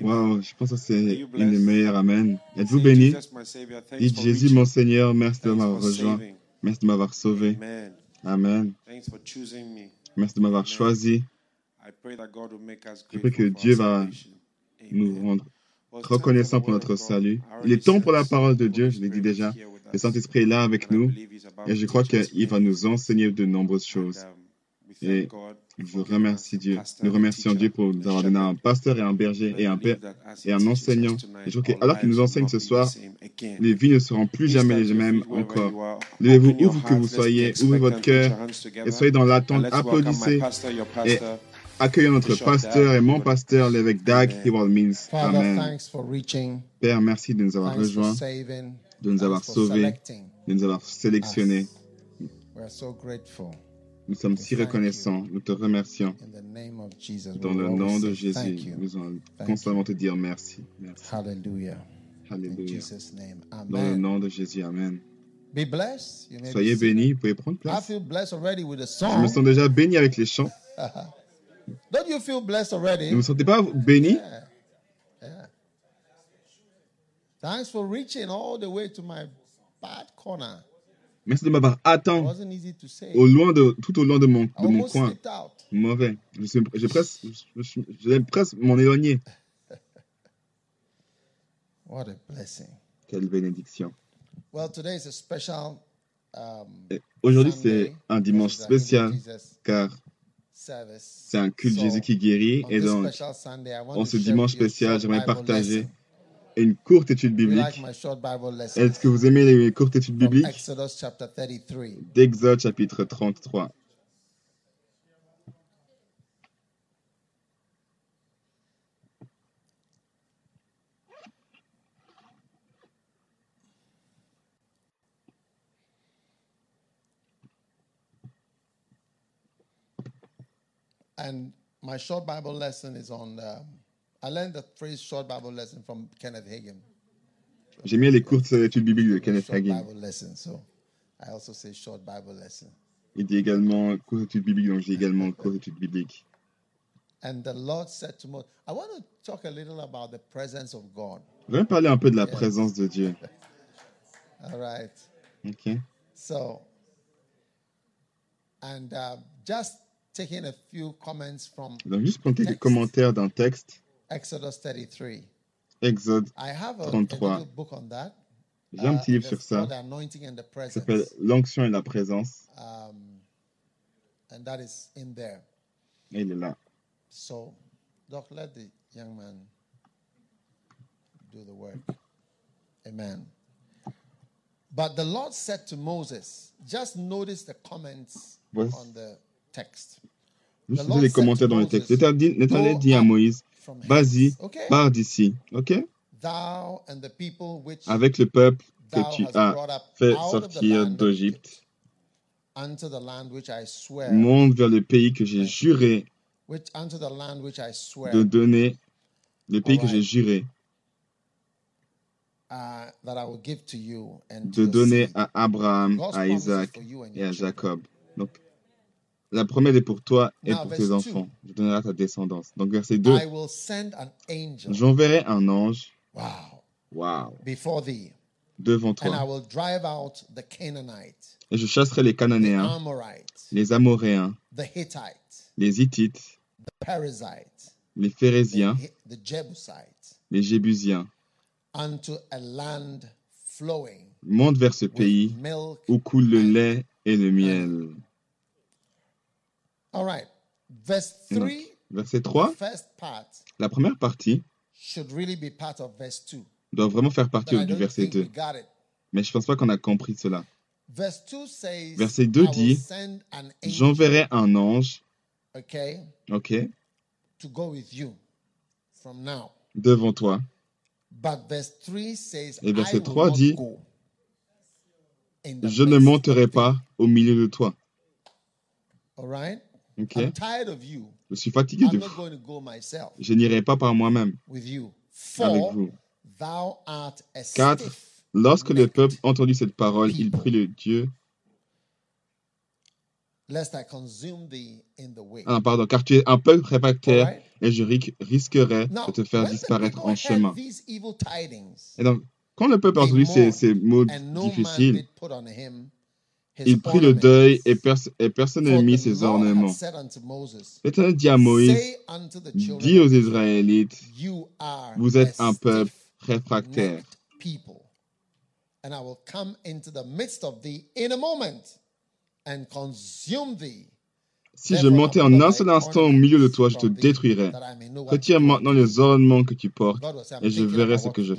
Wow, je pense que c'est une des meilleures. Amen. Êtes-vous béni? Dites Jésus, mon Seigneur, merci de m'avoir rejoint. Merci de m'avoir sauvé. Amen. Amen. Thanks for choosing me. Merci de m'avoir choisi. I pray that God will make us Je prie que Dieu va. Nous rendre reconnaissants the pour notre salut. Il est temps pour la parole de Dieu, je l'ai dit déjà. Le Saint-Esprit est là avec nous et je crois qu'il va nous enseigner de nombreuses choses. Um, Et thank God je for giving us remercie a Dieu. pastor Nous and a remercions Dieu pour nous and a avoir donné un pasteur et un berger et un père et he un teaches enseignant. us Et tonight, je crois our qu'alors qu'il lives nous will enseigne ce be the soir, same again. les vies ne seront plus jamais les mêmes encore. you are. Levez-vous où que vous soyez, ouvrez votre cœur et soyez dans l'attente. Applaudissez et accueillons notre Bishop pasteur Dag et mon pasteur, l'évêque Dag Amen. Heward Mills. Father, Amen. thanks for reaching. Père, merci de nous avoir rejoints, de nous avoir sauvés, de nous avoir sélectionnés. Nous sommes si reconnaissants. Nous te remercions. In the name of Jesus, we Dans le nom de Jésus, nous allons constamment te dire merci. Merci. Hallelujah. Dans le nom de Jésus, Amen. Soyez bénis, vous pouvez prendre I place. feel blessed already with the Je me song. sens déjà béni avec les chants. Don't you feel blessed already? Ne vous sentez pas béni? Yeah. Yeah. Thanks for reaching all the way to my bad corner. Merci de m'avoir atteint au loin de, tout au loin de mon, de mon coin. Mauvais. Je je, je- je vais presque m'en éloigner. What a blessing. Quelle bénédiction. Well, today is a special um, Aujourd'hui, c'est un dimanche spécial car c'est un culte So, Jésus qui guérit. on Et donc, en ce dimanche spécial, j'aimerais partager. Une courte étude biblique. Est-ce que vous aimez les courtes études bibliques? Exodus chapter 33. D'Exode chapitre 33. And my short Bible lesson is on. Um, I learned the phrase short Bible lesson from Kenneth Hagin. J'aime bien les courtes études bibliques de Kenneth Hagin. Il dit également courte étude biblique, donc dis également courte étude biblique. And the Lord said to Moses, I want to talk a little about the presence of God. Je vais parler un peu de la présence de Dieu. All right. Ok. So, and uh, just taking a few comments from Donc juste prendre quelques commentaires d'un texte. Exodus 33. Exode. I have a, a 33. little book on that. J'ai un Uh, petit livre it's sur ça. qui s'appelle. L'onction et la présence. Um, and that is in there. Et il est là. So, Doc, let the young man do the work. Amen. But the Lord said to Moses, just notice the comments on the text. Juste les commentaires dans le texte. L'Éternel dit- l'Éternel "Go dit à Moïse, vas-y, hence." Okay? pars d'ici, ok? Thou and the people which Avec le peuple que tu as fait out of the sortir d'Égypte, Egypt unto the land which I swear, monte vers le pays que j'ai juré which unto the land which I swear de donner, le pays que j'ai juré uh, that I will give to you and to de donner à Abraham, à Isaac et à. Jacob. Donc, la promesse est pour toi et Now, pour tes 2. enfants. Je donnerai à ta descendance. Donc, verset 2. I will send an angel. J'enverrai un ange, Wow. Before thee, devant and I toi. will drive out the Canaanites, Et je chasserai les the Cananéens, Amorites, les Amoréens, the Hittites, les Hittites, the Perizzites, les Phérésiens, Hi- the Jebusites, les Jébusiens. unto a land flowing Monte vers ce pays où coule le lait et le miel. All right. Verse Et donc, 3, verset the 3, first part la première partie should really be part of verse 2. doit vraiment faire partie But I du don't verset think 2. we got it. Mais je pense pas qu'on a compris cela. Verse 2 says, Verset 2 I will dit, send an angel, J'enverrai un ange, okay, ok, to go with you from now. devant toi. But verse 3 says, Et verset I will 3 not dit, go. in the Je ne midst monterai pas au milieu de toi. All right? Ok I'm tired of you. Je suis fatigué I'm de not vous. going to go myself Je n'irai pas par moi-même with you. avec vous. thou art a 4. stiff Lorsque le peuple entendit cette parole, il prit le Dieu. lest I consume thee in the way. Ah pardon, car tu es un peuple réfractaire et je ri- risquerais de te faire disparaître en chemin. Et donc, quand le peuple a entendu ces, ces mots difficiles, il prit le deuil et, ornaments. pers- et personne mit the ses ornements. L'Éternel dit à Moïse, dis aux Israélites, vous êtes un peuple réfractaire. and I will come into the midst of thee in a moment and consume thee. Si je montais en un seul instant au milieu de toi, je te détruirais. Retire maintenant les ornements que tu portes, et je verrai ce que je,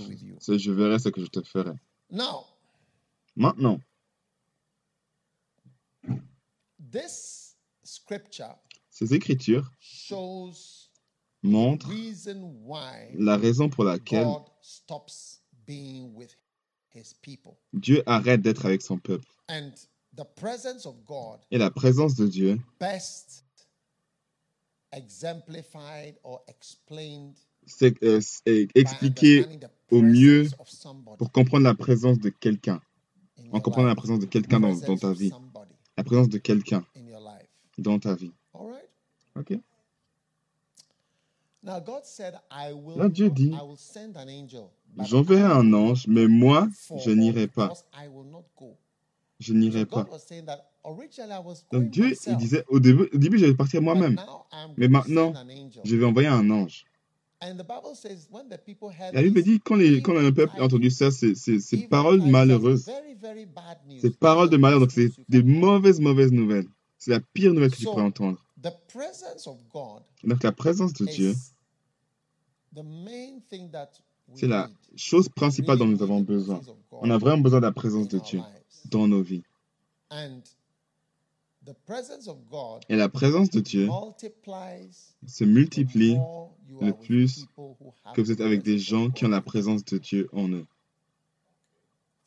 je verrai ce que je te ferai. Maintenant, this scripture ces écritures shows montrent reason why la raison pour laquelle God stops being with his people. Dieu arrête d'être avec son peuple. And the presence of God Et la présence de Dieu best exemplified or explained c'est euh, the au mieux presence of somebody pour comprendre la présence de quelqu'un. En comprenant la présence de quelqu'un dans, ta vie. La présence de quelqu'un dans ta vie. Ok? Là, Dieu dit, J'enverrai un ange, mais moi, je n'irai pas. Je n'irai pas. Donc Dieu, il disait, au début, au début j'allais partir moi-même. Mais maintenant. Je vais envoyer un ange. And the Bible says when the people heard La Bible dit, quand, les, quand le peuple a entendu ça, ces, ces, ces paroles malheureuses, ces paroles de malheur, donc c'est des mauvaises, mauvaises nouvelles. C'est la pire nouvelle que tu pourrais entendre. The presence of God Donc la présence de Dieu, c'est la chose principale dont nous avons besoin. On a vraiment besoin de la présence de Dieu dans nos vies. And the presence of God Et la présence de Dieu multiplies se multiplie more you le plus people who have que vous êtes the avec des presence of gens qui ont la présence de Dieu en eux.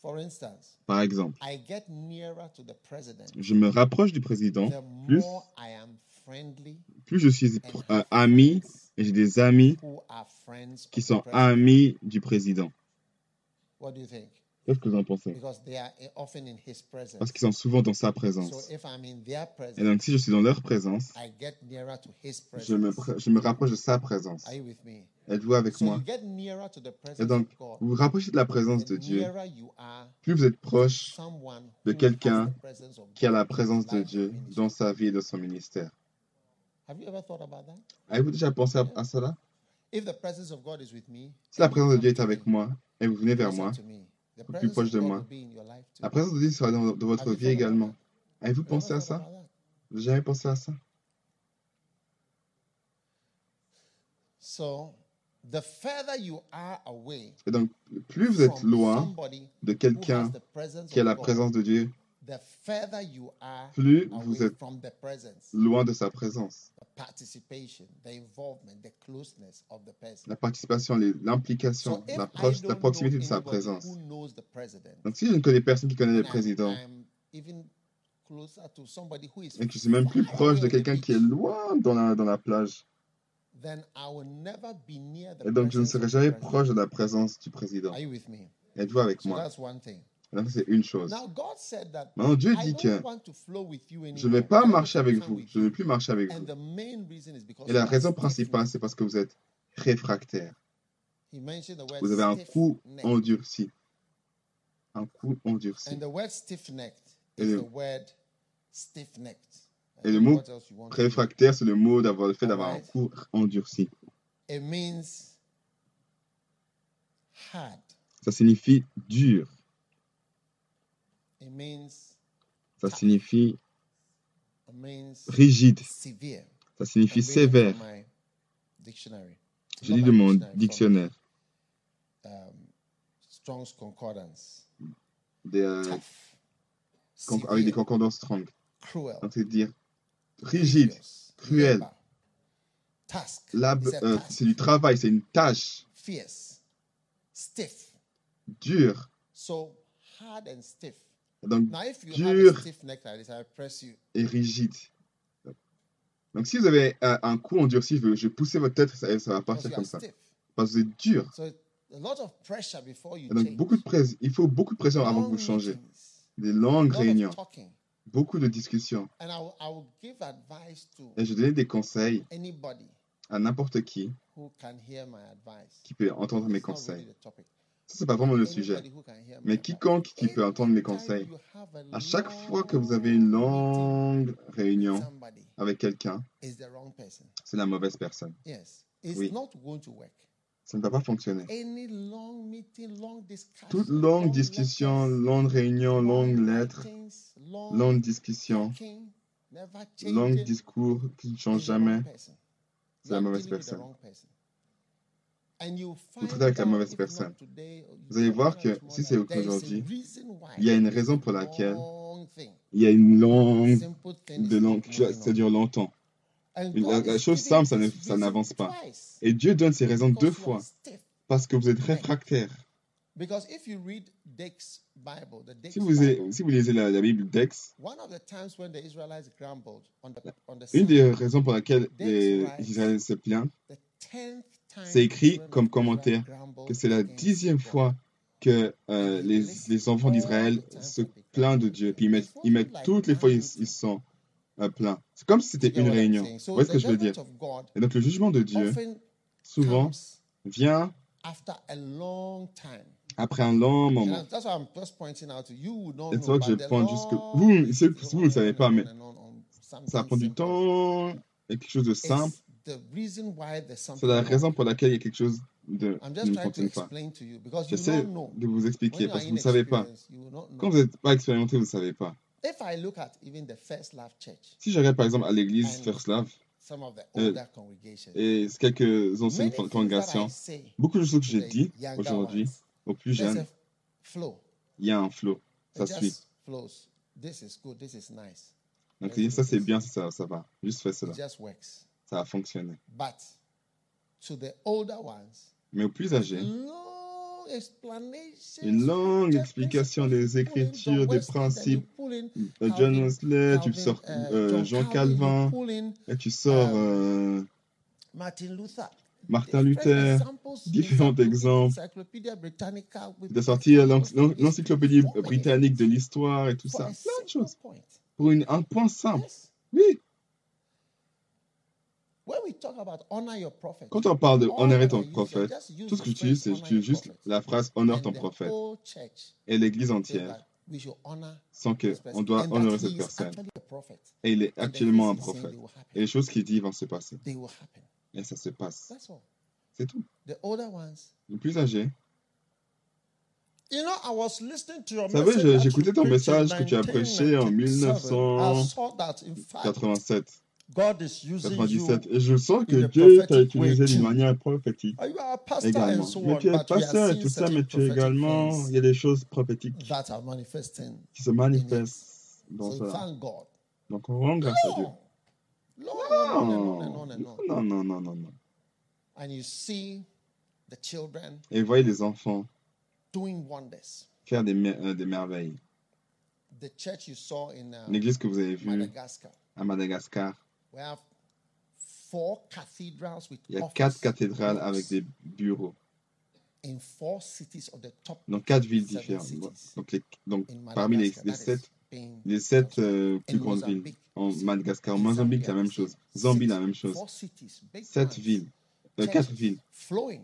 For instance, Par exemple, I get nearer to the president, je me rapproche du président, the plus, more I am friendly plus je suis and euh, have ami friends et j'ai des amis who are friends qui sont amis du président. Qu'est-ce que vous en pensez. Parce qu'ils sont souvent dans sa présence. Et donc, si je suis dans leur présence, je me, je rapproche de sa présence. Êtes-vous avec moi? Et donc, vous vous rapprochez de la présence de Dieu. Plus vous êtes proche de quelqu'un qui a la présence de Dieu dans sa vie et dans son ministère. Avez-vous déjà pensé à, à cela? Si la présence de Dieu est avec moi et vous venez vers moi, plus proche de moi, la présence de Dieu sera dans, dans votre vie également. Avez-vous pensé à ça? Vous jamais pensé à ça? So, the further you are away Et donc, plus vous êtes loin de quelqu'un qui a la présence de Dieu, the further you are plus vous êtes from the presence, loin de sa présence. the participation, the involvement, the closeness of the person. La participation, l'implication, la, la proximité de sa présence. who knows the president, Donc, si je ne connais personne qui connaît le président et que je suis même plus proche de quelqu'un qui est loin dans la, dans la plage, then I will never be near the et donc je ne serai jamais proche de la présence du président. Are you with me? Êtes-vous avec moi? Ça, c'est une chose. Maintenant, Dieu dit que want to flow with you je ne vais pas marcher avec vous. Je ne vais plus marcher avec And vous. the main reason is because Et la raison principale, c'est parce que vous êtes réfractaire. Vous avez un cou endurci. Un cou endurci. Et is le-. Et le mot Réfractaire, c'est le mot d'avoir le fait d'avoir un cou endurci. do. It means hard. Ça signifie dur. Ça signifie rigide. Ça signifie sévère. lis my de mon dictionnaire. um, Strong's Concordance. Des, euh, avec des concordances strong. cruel. Donc, c'est dire rigide, cruel. euh, c'est du travail, c'est une tâche. Fierce. Donc dur. et rigide. Donc si vous avez un, un cou endurci, je vais, pousser votre tête, ça, ça va partir comme ça. Parce que vous êtes dur. So a lot of pressure before you Et donc beaucoup de presse, il faut beaucoup de pression avant que vous changez. Des longues réunions, beaucoup de discussions. Et je donner des conseils à n'importe qui who can hear my advice. qui peut entendre mes conseils. Ça, c'est pas vraiment le sujet. Mais quiconque qui peut entendre mes conseils, à chaque fois que vous avez une longue réunion avec quelqu'un, c'est la mauvaise personne. Oui. Ça ne va pas fonctionner. Toute longue long discussion, longue réunion, longue long lettre, longue discussion, long discours qui ne wrong jamais, c'est la mauvaise personne. wrong person. And you Vous traitez avec la mauvaise personne. Vous allez voir que si c'est aujourd'hui, il y a une raison pour laquelle il y a une longue, de not long, quelque chose- moving ça dure longtemps. La- chose simple, ça n'avance pas. Et Dieu donne ses raisons Because deux fois, parce que vous êtes réfractaire. Because if you read Dick's Bible, the Dick's Si vous, Bible, si vous lisez la, la Bible d'Ex, one of the times when the Israelites grumbled on the on the une des raisons pour laquelle les. Israéliens se plaignent, c'est écrit comme commentaire que c'est la dixième fois que euh, les, les enfants d'Israël se plaignent de Dieu. Puis ils mettent, ils mettent toutes les fois ils, ils sont euh, plaints. C'est comme si c'était une réunion. Vous voyez ce the que je veux dire? of God Et donc le jugement de Dieu, souvent, vient after a long time. après un long moment. that's why I'm just pointing out to you. You would not Et c'est vrai que je pointe juste que long- vous, vous ne savez pas, mais ça prend du temps et quelque chose de simple. C'est la raison pour laquelle il y a quelque chose de, ne fonctionne pas. J'essaie de vous expliquer parce que vous ne savez pas. Quand vous n'êtes pas expérimenté, vous ne savez pas. If I look at even the First Love Church, Si je regarde par exemple à l'église First Love Euh, et quelques anciennes congrégations, beaucoup de choses que j'ai dit aujourd'hui aux plus jeunes, il y a un flow. Ça It suit. just flows. This is good. This is nice. Donc ça c'est bien, ça, ça va. Juste fais cela. Ça va fonctionner. But to the older ones, Mais aux plus âgés, une longue explication des écritures, des principes. in Euh, John Wesley, tu sors uh, euh, John Jean Calvin, et tu sors um, euh, Martin Luther. Différents exemples. De sortir l'encyclopédie britannique de l'histoire et tout ça. a Plein de choses. Pour une, un point simple. Oui. When we talk about honor your prophet, Quand on parle de honorer ton prophète, tout ce que j'utilise, c'est honor j'utilise your juste prophet. la phrase honore ton the prophète. Et l'église entière sans que on doit honorer cette personne. Et il est actuellement un prophète. they will happen. Et les choses qu'il dit vont se passer. Et ça se passe. That's all. C'est tout. The older ones. Les plus âgés. You know, I was listening to your Vous savez, j'écoutais ton message que tu as prêché en 1997. I saw that, in fact, 1987, God is using you. 97. Et je sens que Dieu t'a utilisé d'une manière prophétique Uh, également. so Mais tu es pasteur et tout ça, mais tu es également, il y a des choses prophétiques qui se manifestent dans So cela. Donc on rend grâce à Dieu. Non, non, non, non, non, non. And you see the children Et voyez les enfants faire des, mer- euh, des merveilles. The church you saw in um, L'église que vous avez vue à Madagascar, we have four cathedrals with il y a quatre cathédrales avec des bureaux in four cities of the top dans quatre villes différentes. Donc, les- donc in parmi les, sept, les sept euh, plus grandes villes. En. Madagascar, Mozambique, la même chose. Zambie, la même chose. Four cities, big Sept villes, euh, quatre villes,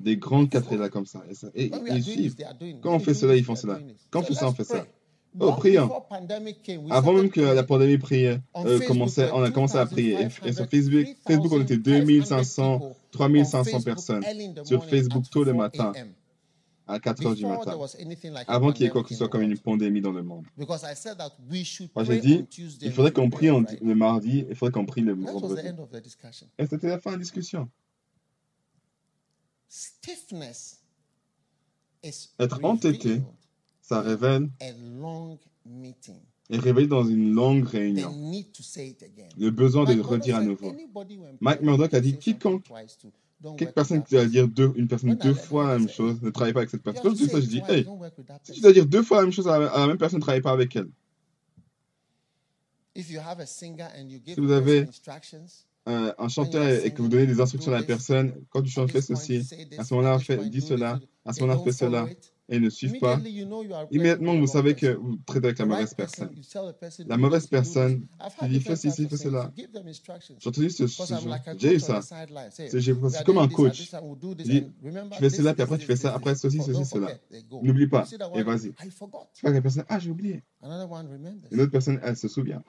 des grandes cathédrales comme ça. Et, et are doing. Quand on fait cela, ils font cela. Quand So tout ça, on fait ça. Came, we Avant même que la pandémie priait, On euh, commençait, on a commencé à prier. Et, sur Facebook, Facebook, on était 2500, 3500 personnes. Sur Facebook, tôt le matin, à 4 heures du matin. Avant qu'il y ait quoi que ce soit comme une pandémie dans le monde. Moi, j'ai dit, il faudrait qu'on prie en- le mardi, il faudrait qu'on prie le vendredi. Et c'était la fin de la discussion. Être entêté. Ça révèle a long meeting. et réveille dans une longue They réunion need to say it again. le besoin de le redire à nouveau. said, "Anybody when Mike Murdoch a dit, quiconque- Quelque personne qui doit dire deux, une personne deux fois la même chose, ne travaille pas avec cette person. personne. Comme ça, je dis, hey, si tu dois dire deux fois la même chose à la, même personne, ne travaille pas avec elle. If you have a singer and you give Si vous avez Euh, un chanteur et que vous donnez des instructions à la personne, quand tu chantes, fais ceci, à ce moment-là, dis cela, à ce moment-là, fais cela, et ne suivent pas, immédiatement, vous savez que vous traitez avec la mauvaise personne. La mauvaise personne, tu dis, fais ceci, fais cela. J'ai entendu ce, a J'ai eu ça. C'est comme un coach. Dis, tu fais cela, puis après, tu fais ça, après, ceci, ceci, cela. N'oublie pas, et vas-y. Tu vois que la personne, ah, j'ai oublié. Une autre personne, elle se souvient.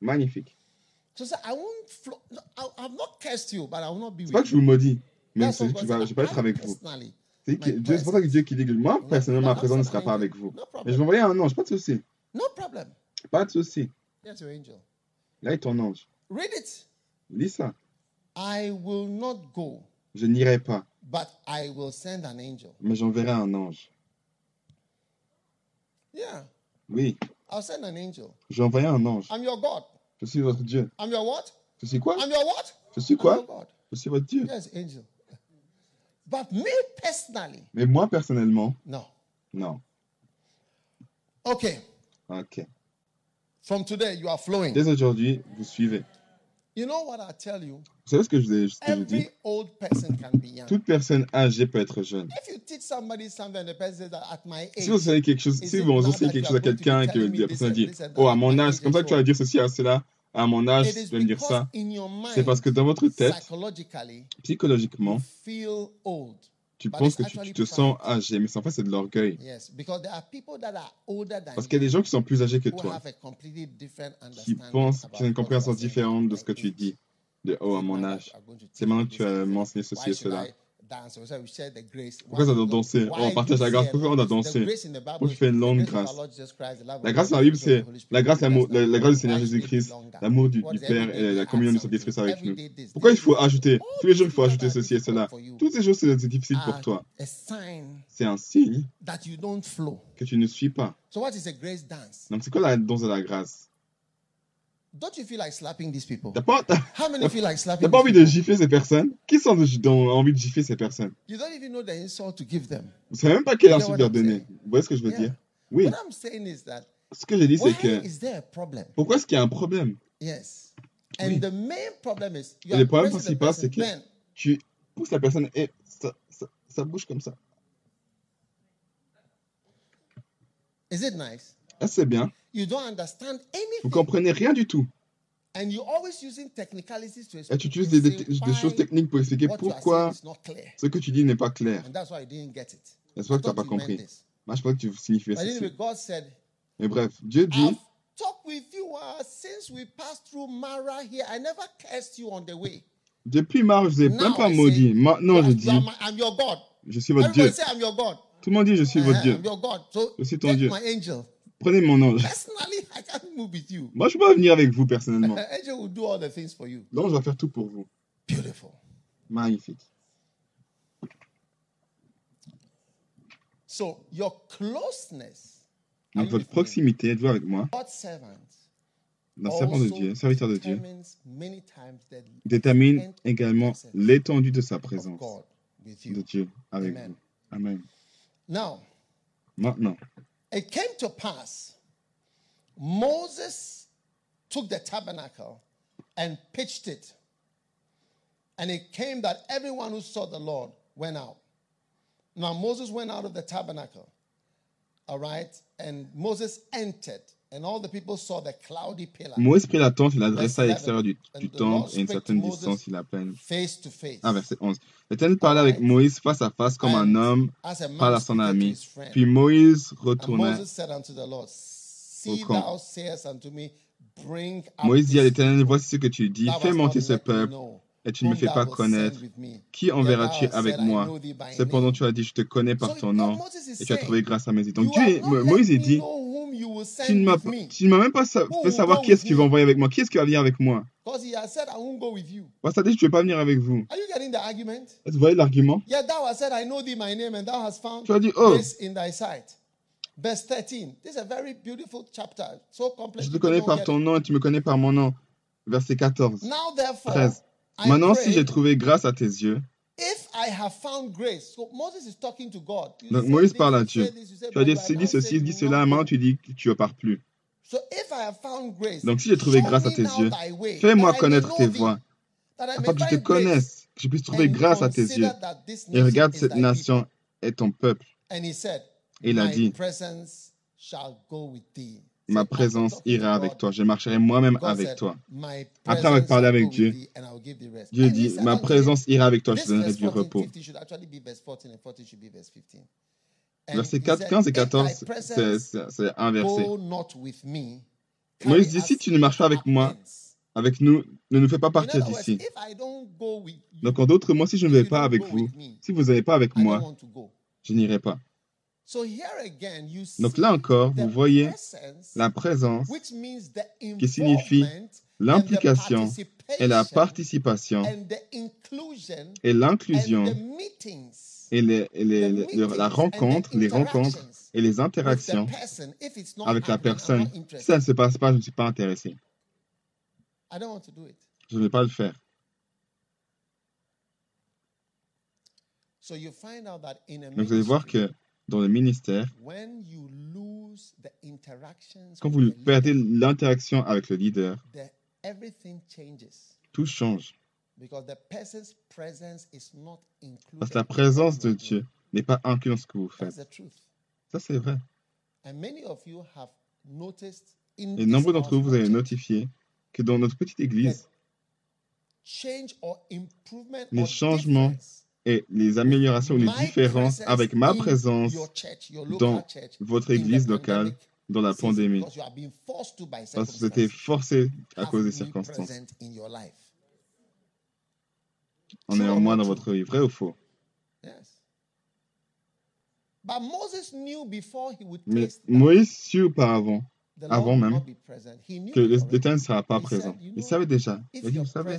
Magnifique. C'est pas que je vous maudis, mais c'est pas être avec vous. C'est pour ça que Dieu qui dit que moi, personnellement, ma but présence ne sera pas avec vous. Mais je envoyer un ange, pas de souci. Pas de souci. Là est ton ange. Read it. Lis ça. I will not go, Je n'irai pas, but I will send an angel. mais j'enverrai un ange. Yeah, Oui, I'll send an angel. j'enverrai un ange. I'm your God. Je suis votre Dieu. I'm your what? Je suis quoi? I'm your what? Je suis I'm quoi. Je suis votre Dieu. But me personally, Mais moi, personnellement, no. non. Okay, Ok. from today you are flowing. Dès aujourd'hui, vous suivez. You know what I tell you? Vous savez ce que je vous ai je dis Every old person can be young. Toute personne âgée peut être jeune. If you teach somebody something and the person says that at my age, Si vous savez quelque chose, si vous enseignez quelque chose à quelqu'un et que la personne dit Oh, à mon âge, c'est comme ça que tu vas dire ceci à cela. À mon âge, tu vas me dire ça. C'est parce que dans votre tête, psychologiquement, tu penses que tu, te sens âgé, mais en fait, c'est de l'orgueil. Parce qu'il y a des gens qui sont plus âgés que toi, qui pensent, about qui ont une compréhension différente de ce que tu dis. De oh, à mon âge. C'est maintenant que tu m'enseigner that. ceci et cela. I dance? We say we share the grace. Pourquoi ça doit danser Oh, on partage la grâce. Pourquoi on doit danser? tu is fais une longue grâce? La grâce dans la Bible, c'est la grâce, la, grâce du Seigneur Jésus-Christ, l'amour du, Père et la communion du? Saint-Esprit avec nous. Pourquoi il faut ajouter? that. Tous les jours, il faut ajouter ceci et cela. Toutes ces choses, c'est difficile pour toi. C'est un signe que tu ne suis pas. Donc, c'est quoi la danse de la grâce? Don't you feel like slapping these people? T'as pas, How many feel like slapping pas envie de gifler ces personnes? Qui sont de- ont envie de gifler ces personnes? You don't even know the insult to give them. Vous savez même pas quelle insulte what leur I'm donner. saying? Vous voyez ce que je veux Yeah. dire? Oui. What I'm saying is that Ce que j'ai dit, c'est que is there a problem? pourquoi est-ce qu'il y a un problème? Yes. And Oui. the main problem is you le problème principal, c'est que Ben, tu pousses la personne et ça, ça, ça bouge comme ça. is it nice? Ah, c'est bien. You don't understand Vous anything. comprenez rien du tout. And you're always using technicalities to Et tu utilises des, choses techniques pour expliquer pourquoi ce que tu dis n'est pas clair. And that's why you didn't get it. C'est pour ça que tu n'as pas compris. Moi, je pense que tu. God said, Mais bref, Dieu dit, I've talked with you since we passed through Mara here. I never cursed you on the way. depuis mars, je ne vous même pas maudit. Maintenant, je dis, je suis votre Dieu. Tout le monde dit, je suis votre Uh-huh, Dieu. Je suis ton Dieu. Prenez mon ange. Personally, I can't move with you. Moi, je peux pas venir avec vous personnellement. angel will do all the things for you. L'ange va faire tout pour vous. Beautiful. Magnifique. So your closeness, are Donc, votre proximité, êtes-vous avec moi? God's servant, de Dieu, serviteur de Dieu, détermine également l'étendue de sa présence de. Dieu avec Amen. vous. Amen. Now, Maintenant, it came to pass, Moses took the tabernacle and pitched it. And it came that everyone who saw the Lord went out. Now, Moses went out of the tabernacle, all right? And Moses entered, and all the people saw the cloudy pillar Moïse prit la tente et la Verse dressa à 11. l'extérieur du, temple et à une certaine distance, il to face. Ah, verset 11. L'Éternel parlait avec Moïse face à face comme un homme parle à son ami. Puis Moïse retourna. Au camp. Moïse dit à l'Éternel, voici ce que tu dis, fais monter ce peuple et tu ne me fais pas connaître. Qui enverras-tu avec moi? Cependant, tu as dit, je te connais par ton nom et tu as trouvé grâce à mes yeux. Donc Dieu, Moïse, dit, know whom you will tu ne m'as même pas sa- fait savoir qui est-ce qui va envoyer avec moi, qui est-ce qui va venir avec moi? Because he has said, I won't go with you. Parce que ça dit, je ne vais pas venir avec vous. Are you getting the argument? Vous voyez l'argument? Yet thou hast said, I know thee by name, and thou hast found Tu as dit, oh, grace in thy sight. Verse 13. This is a very beautiful chapter. So complex. je te connais par ton nom et tu me connais par mon nom. Verset 14. Now therefore, 13. I Maintenant, si j'ai trouvé grâce à tes yeux, if I have found grace. So Moses is talking to God. You donc Moïse parle à Dieu. Tu as dit ceci, I ceci, said dis you cela, maintenant tu dis que tu ne pars plus. So if I have found grace, Donc si j'ai trouvé grâce à tes yeux, fais-moi connaître tes voies, afin que je te connaisse, que je puisse trouver grâce à tes yeux. Et regarde, cette nation est ton peuple. And he said, Et il a dit, ma présence ira avec toi. Je marcherai moi-même avec toi. Après avoir parlé avec Dieu. Dieu dit, ma présence ira avec toi, je te donnerai du 14, repos. 15 should actually be verse 14, and 14 should be verse 15. And Versets he 4, said, 15 et If thy 14, c'est- with me, Moïse dit, si tu ne marches pas avec moi, avec nous, ne nous fais pas partir d'ici. Donc en d'autres mots, si je ne vais pas avec vous, si vous n'allez pas avec moi, je n'irai pas. Donc là encore, the vous voyez presence, la présence, which means the qui signifie involvement and the l'implication et la participation et and l'inclusion et, les, et les- the les- meetings la rencontre, les rencontres interactions et les with the interactions avec la personne. Si ça ne se passe pas, je ne suis pas intéressé. I don't want to do it. Je ne vais pas le faire. So you find out that in a Donc vous allez voir que dans le ministère, quand vous perdez l'interaction avec le leader, the, everything changes tout change. because the person's presence is not included. Parce que la présence de. Dieu n'est pas inclue dans ce que vous faites. Ça, c'est vrai. And many of you have noticed in Et nombreux d'entre vous, vous avez notifié que dans notre petite église, les changements et les améliorations les my différences presence avec ma présence dans votre église locale dans la pandémie. Parce que vous étiez forcé à cause des circonstances. En ayant or moi not dans votre vie. Vrai ou faux? Yes. But Moses knew before he would Mais Moïse sut auparavant avant même que l'Éternel ne sera pas présent. Il savait déjà. Il dit, vous savez,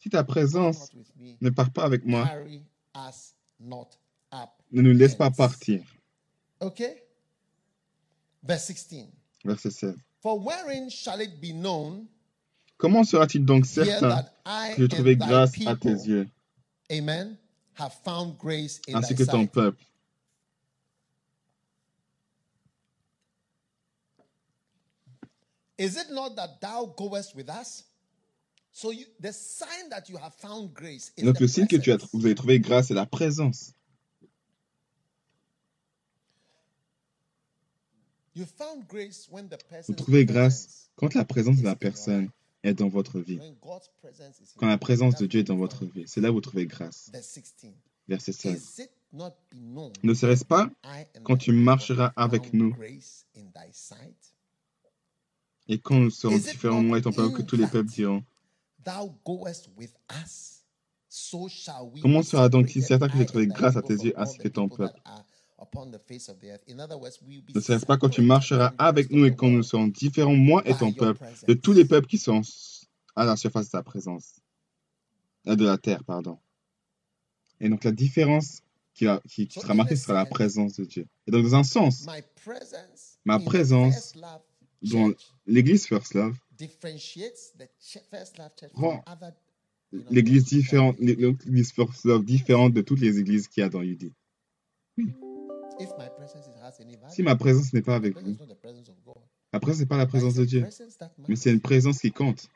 si ta présence ne part pas avec moi, ne nous laisse pas partir. Okay? Verse 16. Verset 16. For wherein shall it be known Comment sera-t-il donc certain that I que j'ai trouvé and thy grâce à tes yeux, amen, have found grace in ainsi que ton sight? peuple Is it not that thou goest with us? Donc the le signe que tu as, vous avez trouvé grâce, c'est la présence. You found grace when the Vous trouvez grâce quand la présence de la is in your personne est dans votre vie. When God's presence is in Quand la présence de Dieu est dans votre vie. C'est là où vous trouvez grâce. Verse 16. Verset 16. Is it not be known Ne serait-ce pas quand tu marcheras avec nous grace in thy sight? et quand nous serons différents, moi et ton peuple, que tous les peuples diront Comment be sera-donc-il separated, certain que j'ai I trouvé grâce à tes yeux ainsi the que ton peuple? are upon the face of the earth. In other words, we will be Ne serait-ce pas quand tu marcheras avec nous et quand nous serons différents, moi et ton peuple, de tous les peuples qui sont à la surface de ta présence, Euh, de la terre, pardon. Et donc la différence qui, qui, sera marquée sera la présence de Dieu. Et donc dans un sens, Ma présence dans l'église First Love rend l'église différente, l'église First Love différente de toutes les églises qu'il y a dans UD. If my presence is- has any value, Si ma présence n'est pas avec vous, la présence n'est pas la présence de Dieu, mais c'est une présence qui compte.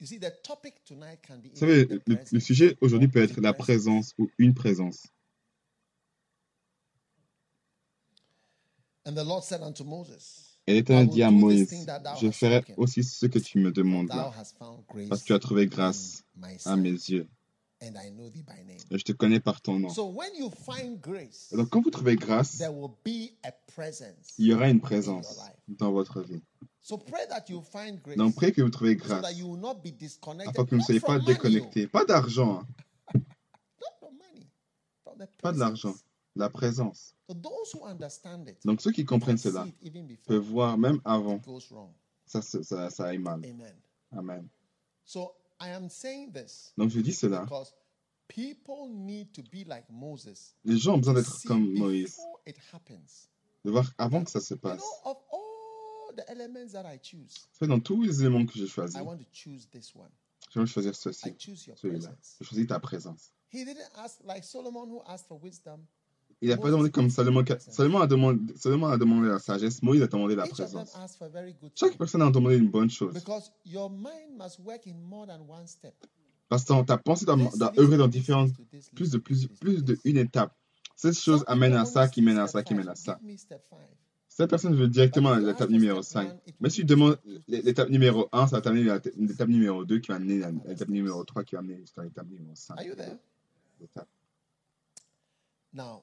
You see, the topic tonight can be Vous savez, le, le sujet aujourd'hui peut être la présence ou une présence. And the Lord said unto Moses, I will dit à Moïse, je ferai aussi ce que tu me found parce que tu as trouvé grâce à mes yeux, et je te connais par ton nom. Et donc quand vous trouvez grâce, there will be a presence. il y aura une in présence dans votre vie. Donc priez que vous trouvez grâce, afin que vous ne soyez pas oh, déconnectés. Pas d'argent, hein, pas de l'argent. La présence. Donc ceux qui comprennent cela peuvent voir même avant, ça, ça, ça, ça aille mal. Amen. Donc je dis cela, les gens ont besoin d'être comme Moïse, de voir avant que ça se passe. C'est dans tous les éléments que j'ai choisis, je vais choisir ceci, celui-là. Je choisis ta présence. Il n'a pas demandé comme Salomon. Salomon a demandé, Salomon a demandé la sagesse, Moïse a demandé la présence. Chaque personne a demandé une bonne chose. Parce que ta pensée doit, œuvrer dans différentes, plus de, plus, plus de une étape. Cette chose amène à ça, qui mène à ça, qui mène à ça. Cette personne veut directement à l'étape numéro step 5. one, it Mais si tu demandes l'étape numéro 1, ça va t'amener à l'étape numéro 2 qui va amener à l'étape numéro 3 qui va amener jusqu'à l'étape numéro 5. Are you there? Now,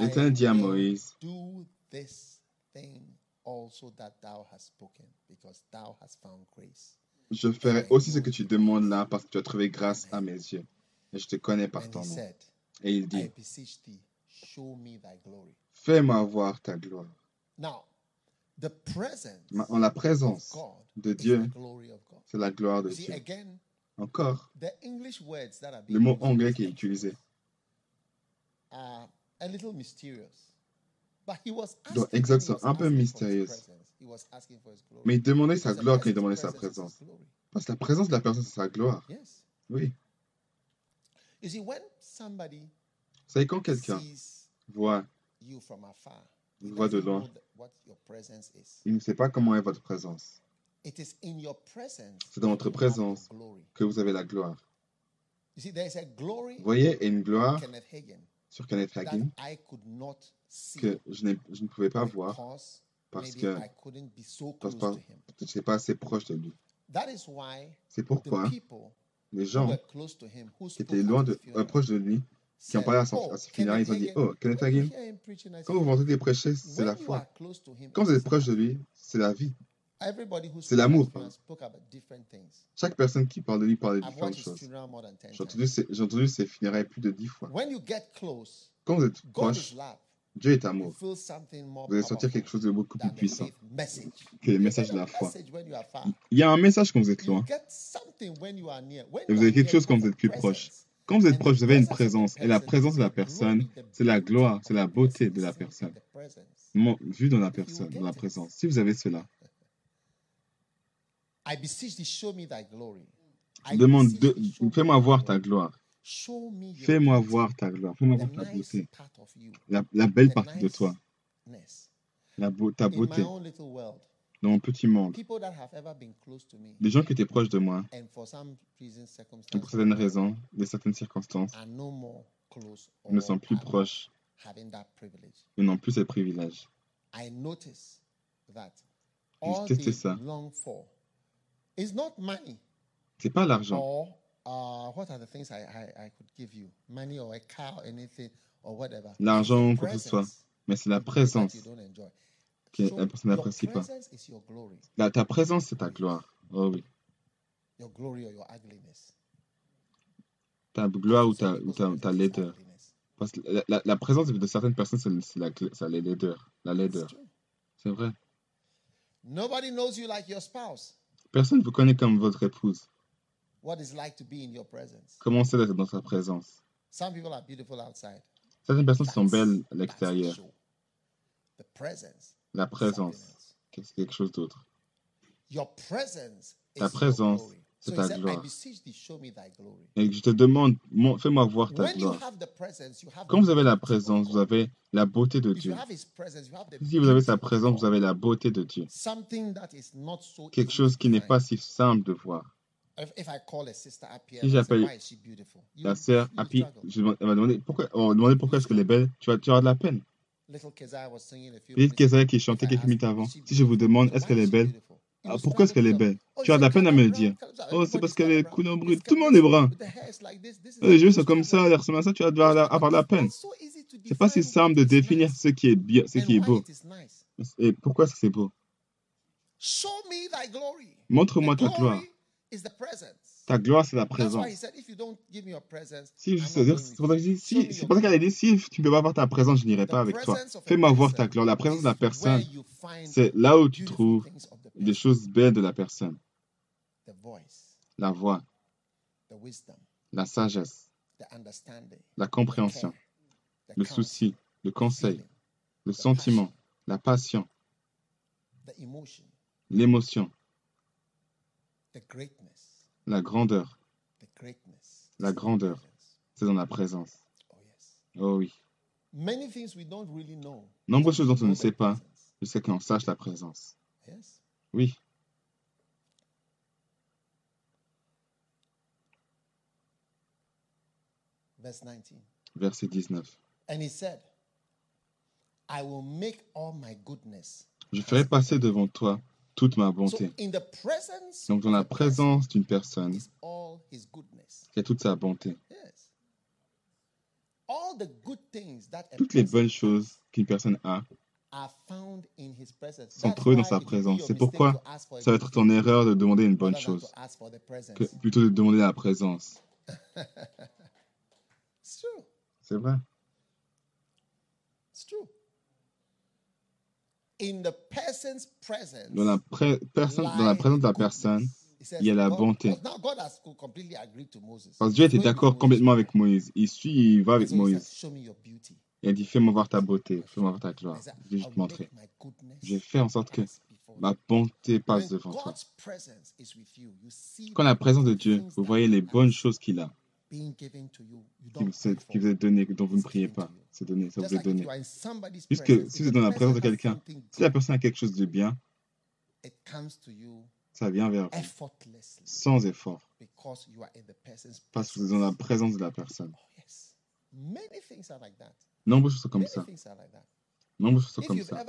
L'Éternel dit à Moïse, do this thing also that thou hast spoken, because thou hast found grace. Je ferai aussi ce que tu demandes là parce que tu as trouvé grâce à mes yeux. Et je te connais par ton he nom. said, Et il dit, beseech thee, show me thy glory. fais-moi voir ta gloire. Now, the presence Maintenant, la of présence God de is Dieu, the glory of God. c'est la gloire de Dieu. Encore, le mot anglais qui est utilisé are a little mysterious. But he was Donc, asking, exact, when he was un peu mystérieuse. glory. Mais il demandait sa gloire quand il demandait sa présence. Parce que la présence de la personne, c'est sa gloire. Yes. Oui. You see, when somebody Vous savez, quand quelqu'un voit, voit de loin. that- what your presence is. il ne sait pas comment est votre présence, It is in your presence C'est dans votre présence. que vous avez la gloire. You see, there is a Vous voyez, une gloire sur Kenneth Hagin que je, je ne pouvais pas voir parce que parce que je n'étais pas assez proche de lui. C'est pourquoi les gens qui étaient loin de, euh, proches de lui, qui ont said, parlé à, son, "Oh, à ses funérailles, ils ont dit Oh, Kenneth Hagin, quand vous entendez prêcher, c'est la foi. Quand vous êtes proche de love." lui, c'est la vie. C'est l'amour. Chaque personne qui parle de lui parle de différentes choses. funeral more than 10 J'ai entendu, ses- funérailles plus de dix fois. Quand vous êtes proche. Dieu est amour. Vous allez sentir quelque chose de beaucoup plus puissant que le You message get de la foi. Il y a un message quand vous êtes loin. Et vous avez quelque chose quand vous êtes plus proche. Quand vous êtes proche, vous avez une présence. Et la présence de la personne, c'est la gloire, c'est la beauté de la personne. Vu dans la personne, dans la présence. Si vous avez cela, I beseech thee, show me thy glory. je I demande beseech de, thee, show me fais-moi thy voir ta gloire. Fais-moi voir ta gloire. Fais-moi voir ta beauté. La, la belle partie de toi. niceness. La beau- ta beauté. Dans mon petit monde. Les gens qui étaient proches de moi, et pour certaines raisons, de certaines circonstances, ne sont plus proches. Ils n'ont plus ces privilèges. J'ai testé ça. Not money C'est pas l'argent. or uh, what are the things I, I, I could give you? Money or a car or anything or whatever. L'argent, quoi que ce soit. Mais c'est la présence. que So la personne your n'apprécie pas. is your glory. La- ta présence, c'est ta gloire. Oh oui. Your glory or your ugliness. Ta gloire ou ta, ou ta, ta laideur. Parce que la, la- la présence de certaines personnes, c'est la, la laideur. La laideur. C'est vrai. Nobody knows you like your spouse. Personne ne vous connaît comme votre épouse. What it's like to be in your presence. Comment c'est d'être dans sa présence? Some people are beautiful outside. Certaines personnes sont belles à l'extérieur. show. The presence. La présence, c'est quelque chose d'autre? Your presence Ta is présence, ta gloire. Et je te demande, fais-moi voir ta When you gloire. have the presence, you have Quand the vous avez la présence, vous avez la beauté de Dieu. Si vous avez sa présence, vous avez la beauté de Dieu. Something that is not so Quelque chose to qui n'est pas si simple de voir. If, if I call a sister up here Si j'appelle La sœur Happy, je demande- elle m'a demandé pourquoi, on m'a demandé pourquoi est-ce qu'elle est belle. Tu vas, tu vas avoir de la peine. Little Keziah was singing a few Petite minutes ago. Kézaya qui chantait quelques minutes avant. Si je vous demande est-ce qu'elle est belle, ah, pourquoi est-ce qu'elle est belle Oh, Tu as de la peine à me le dire. Oh, c'est parce qu'elle est couleur It's brune. Tout le monde est brun. Les this, sont comme ça, l'air comme ça, tu vas avoir de la peine. C'est pas si simple de définir ce qui est bien, ce qui est beau. Et pourquoi est-ce que c'est beau? Montre-moi ta gloire. Ta gloire, c'est la présence. Si, c'est pour ça qu'elle a dit, si tu ne peux pas avoir ta présence, je n'irai pas avec toi. Fais-moi voir ta gloire. La présence de la personne, c'est là où tu trouves des choses belles de la personne. La voix, la sagesse, la compréhension, le souci, le conseil, le sentiment, la passion, l'émotion, la grandeur. La grandeur. c'est dans la présence. Oh. Oh oui. Many things we don't really know. Nombreuses choses dont on ne sait pas jusqu'à qu'on sache la présence. Oui. Verse 19. Verset 19. And he said, I will make all my goodness. Je ferai passer devant toi toute ma So bonté. in the presence Donc dans of la présence d'une personne, is all his goodness. il y a toute sa bonté. Yes. All the good things that a Toutes les bonnes choses qu'une personne a sont That's trouvées dans sa présence. C'est pourquoi ça va être ton erreur de demander une bonne chose que plutôt de demander la présence. It's true. C'est vrai. Dans la, pré- personne, dans la présence de la personne, il y a la bonté. Parce que Dieu était d'accord complètement avec Moïse. Il suit, il va avec Moïse. Il a dit Fais-moi voir ta beauté, fais-moi voir ta gloire. Je vais "I'll juste te montrer. Je vais faire en sorte que ma you." bonté passe devant toi. Quand la présence de Dieu, vous voyez les bonnes choses qu'il a, being given to you. You qui vous, est- donné, dont vous ne priez pas. C'est donné, ça vous est donné. Puisque si vous êtes dans la présence de quelqu'un, si la personne a quelque chose de bien, it comes to you ça vient vers vous, sans effort, because you are in the person's parce que vous êtes dans la présence de la personne. That. Nombreuses choses sont comme ça. that. Nombreuses choses comme ça.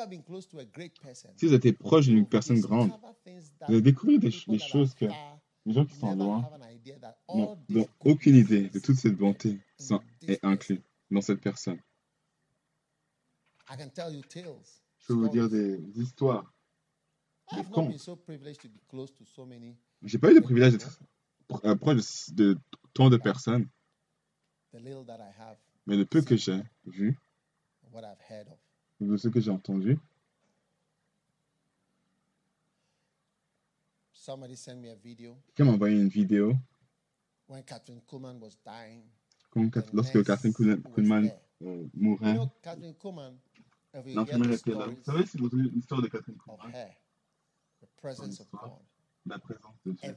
Si vous êtes proche d'une personne grande, vous allez découvrir des, choses que les gens qui sont loin n'ont aucune idée de toute cette bonté sont, est inclus dans cette personne. I can tell you tales. Je peux vous dire des histoires. Des contes. been so privileged to be close to so many. J'ai pas eu le privilège d'être euh, proche de, de tant de personnes, Mais le peu que j'ai vu, de ce que j'ai entendu, quelqu'un m'a envoyé une vidéo when Catherine Kuhlman was dying. quand- lorsque Catherine Kuhlman euh, mourait. L'infirmière était là. Vous savez, si vous avez l'histoire de Catherine Kuhlman, la présence de Dieu.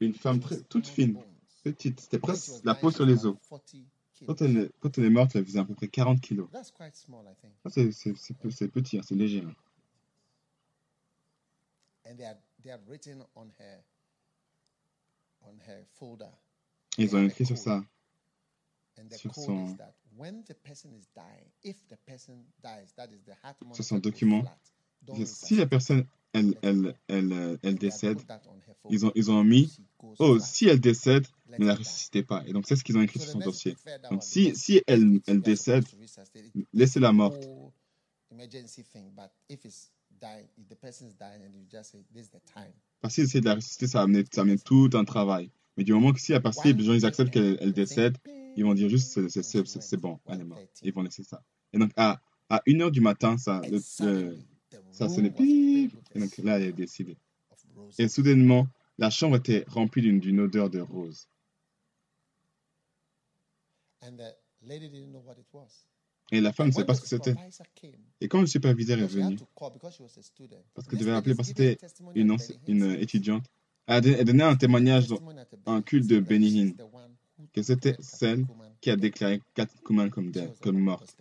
Une femme très, toute fine, petite, c'était presque la peau sur les os. about 40 kilos. Quand elle, est- quand elle est morte, elle faisait à peu près 40 kilos. Ça, C'est petit, hein, c'est léger. hein. And they had, they had written on her on her folder. Ils ont écrit sur ça. And the Sur code son- is that when the person is dying, if the person dies, that is the heart monitor son document, Que Si la personne, elle, elle, elle, euh, elle décède, ils ont, ils ont mis, oh, si elle décède, ne la ressuscitez pas. Et donc, c'est ce qu'ils ont écrit sur son dossier. Donc, si, si elle, elle décède, laissez-la morte. whole emergency thing. But if it's dying, if the person is dying, and you just say this is the time. Parce qu'ils essaient de la ressusciter, ça va amener, ça va amener tout un travail. Mais du moment que si la personne, les gens, ils acceptent qu'elle elle décède, ils vont dire juste, c'est- bon, elle est morte. Ils vont laisser ça. Et donc, à, à 1h du matin, ça, le, le- ça sonnait pip. Et donc, là, elle est smell décidée. of roses? Et soudainement, la chambre était remplie d'une d'une odeur de rose. And the lady didn't know what it was. Et la femme ne savait pas ce que c'était. Et quand le superviseur est venu, a parce qu'elle devait appeler parce que a c'était une, étudiante, elle a don- elle donnait un témoignage dans- un culte de who que c'était celle qui a déclaré Catherine Kuhlman comme, the comme morte.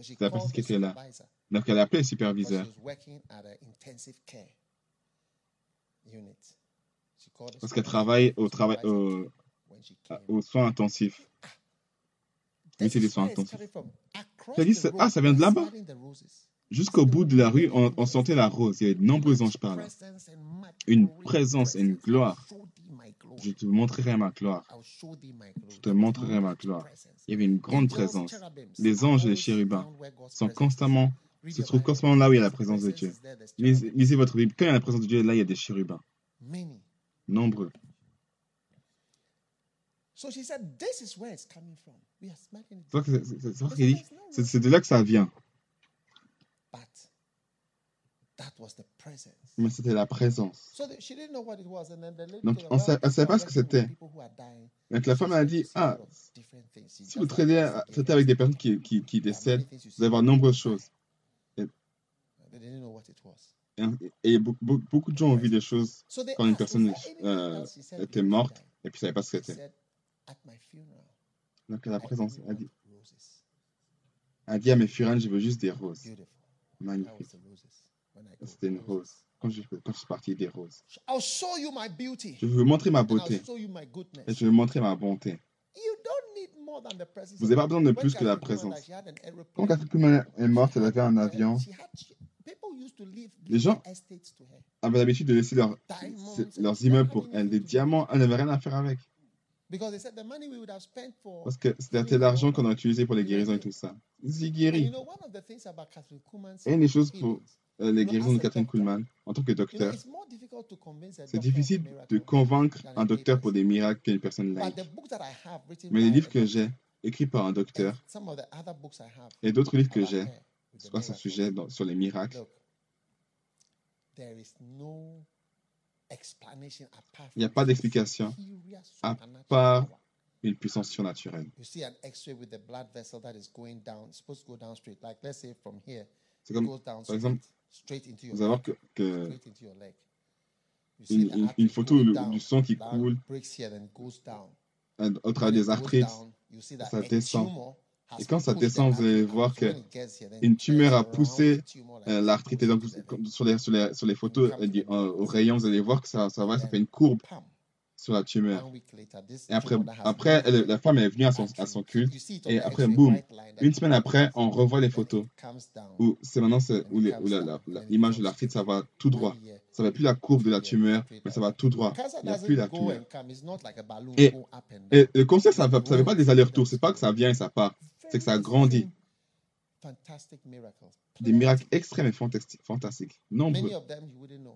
C'est la personne qui était là. Donc elle a appelé le superviseur parce qu'elle travaille au, travail, au, aux soins intensifs. This Unité des soins intensifs. Elle dit, ah, ça vient de là-bas? Jusqu'au bout de la rue, on, on sentait la rose. Il y avait de nombreux anges par là. Une présence et une gloire. Je te montrerai ma gloire. Je te montrerai ma gloire. Il y avait une grande présence. Les anges et les chérubins sont constamment, se your trouvent Bible. constamment là où il y a la présence de Dieu. Lisez, votre Bible. Quand il y a la présence de Dieu, là, il y a des chérubins. Nombreux. So she said, This is where it's coming from. We are smelling it. C'est de là que ça vient. But that was the presence. Mais c'était la présence. Donc, on elle people savait pas ce que c'était. Donc la femme a dit, ah, si vous traitez, traitez avec des personnes qui, qui, qui décèdent, vous allez voir nombreuses choses. They didn't know what it was. Et, beaucoup, de gens ont vu des choses quand une asked, "Was personne euh, else?" He said, était "Before he morte died." et puis ne savait pas ce que c'était. Donc la présence, elle dit, elle dit à mes funérailles, je veux juste des roses. Magnifique. C'était une rose. Quand je, quand je suis parti, des roses. Je veux montrer ma beauté et je veux montrer ma bonté. Vous n'avez pas besoin de plus que la présence. Quand Catherine est morte, elle avait un avion. Les gens- avait l'habitude de laisser leurs, Diamonds, leurs immeubles pour elle. Des diamants, elle n'avait rien à faire avec. Because they said the money we would have spent for Parce que c'était l'argent qu'on a utilisé pour les guérisons et tout ça. Ils Et une des choses pour euh, les guérisons de Catherine Kuhlman, en tant que docteur, c'est difficile de convaincre un docteur pour des miracles qu'une personne written Mais les livres que j'ai, écrits par un docteur, et d'autres livres que j'ai, sur ce miracles, sujet, dans- sur les miracles, Look, there is no explanation apart Il n'y a pas d'explication à part une puissance surnaturelle. You see an X-ray with the blood vessel that is going down, it's supposed to go down straight. Like let's say from here, C'est comme, par exemple, straight, straight into your vous allez voir leg, que, que une, photo du sang qui coule breaks here, then goes down. au travers des arthrites, down, you see that ça descend. Et quand ça descend, vous allez voir out. So que when it gets here, then une it tumeur a poussé euh, l'arthrite. Donc, sur les, sur les, sur les photos, euh, au rayon, vous allez voir que ça, ça va, ça fait une courbe sur la tumeur. Et après, après elle- la femme est venue à son, à son culte. Et the après, boum, Une semaine après, on revoit les photos où c'est maintenant où, l'image de l'arthrite, ça va tout droit. Ça va plus la courbe de la tumeur, mais ça va tout droit. Il n'y a plus la tumeur. Et-. Et le cancer, ça ne va pas des allers-retours. C'est pas que ça vient et ça part. C'est que ça Fantastic miracles. Des miracles extrêmes et fantastiques. Nombreux.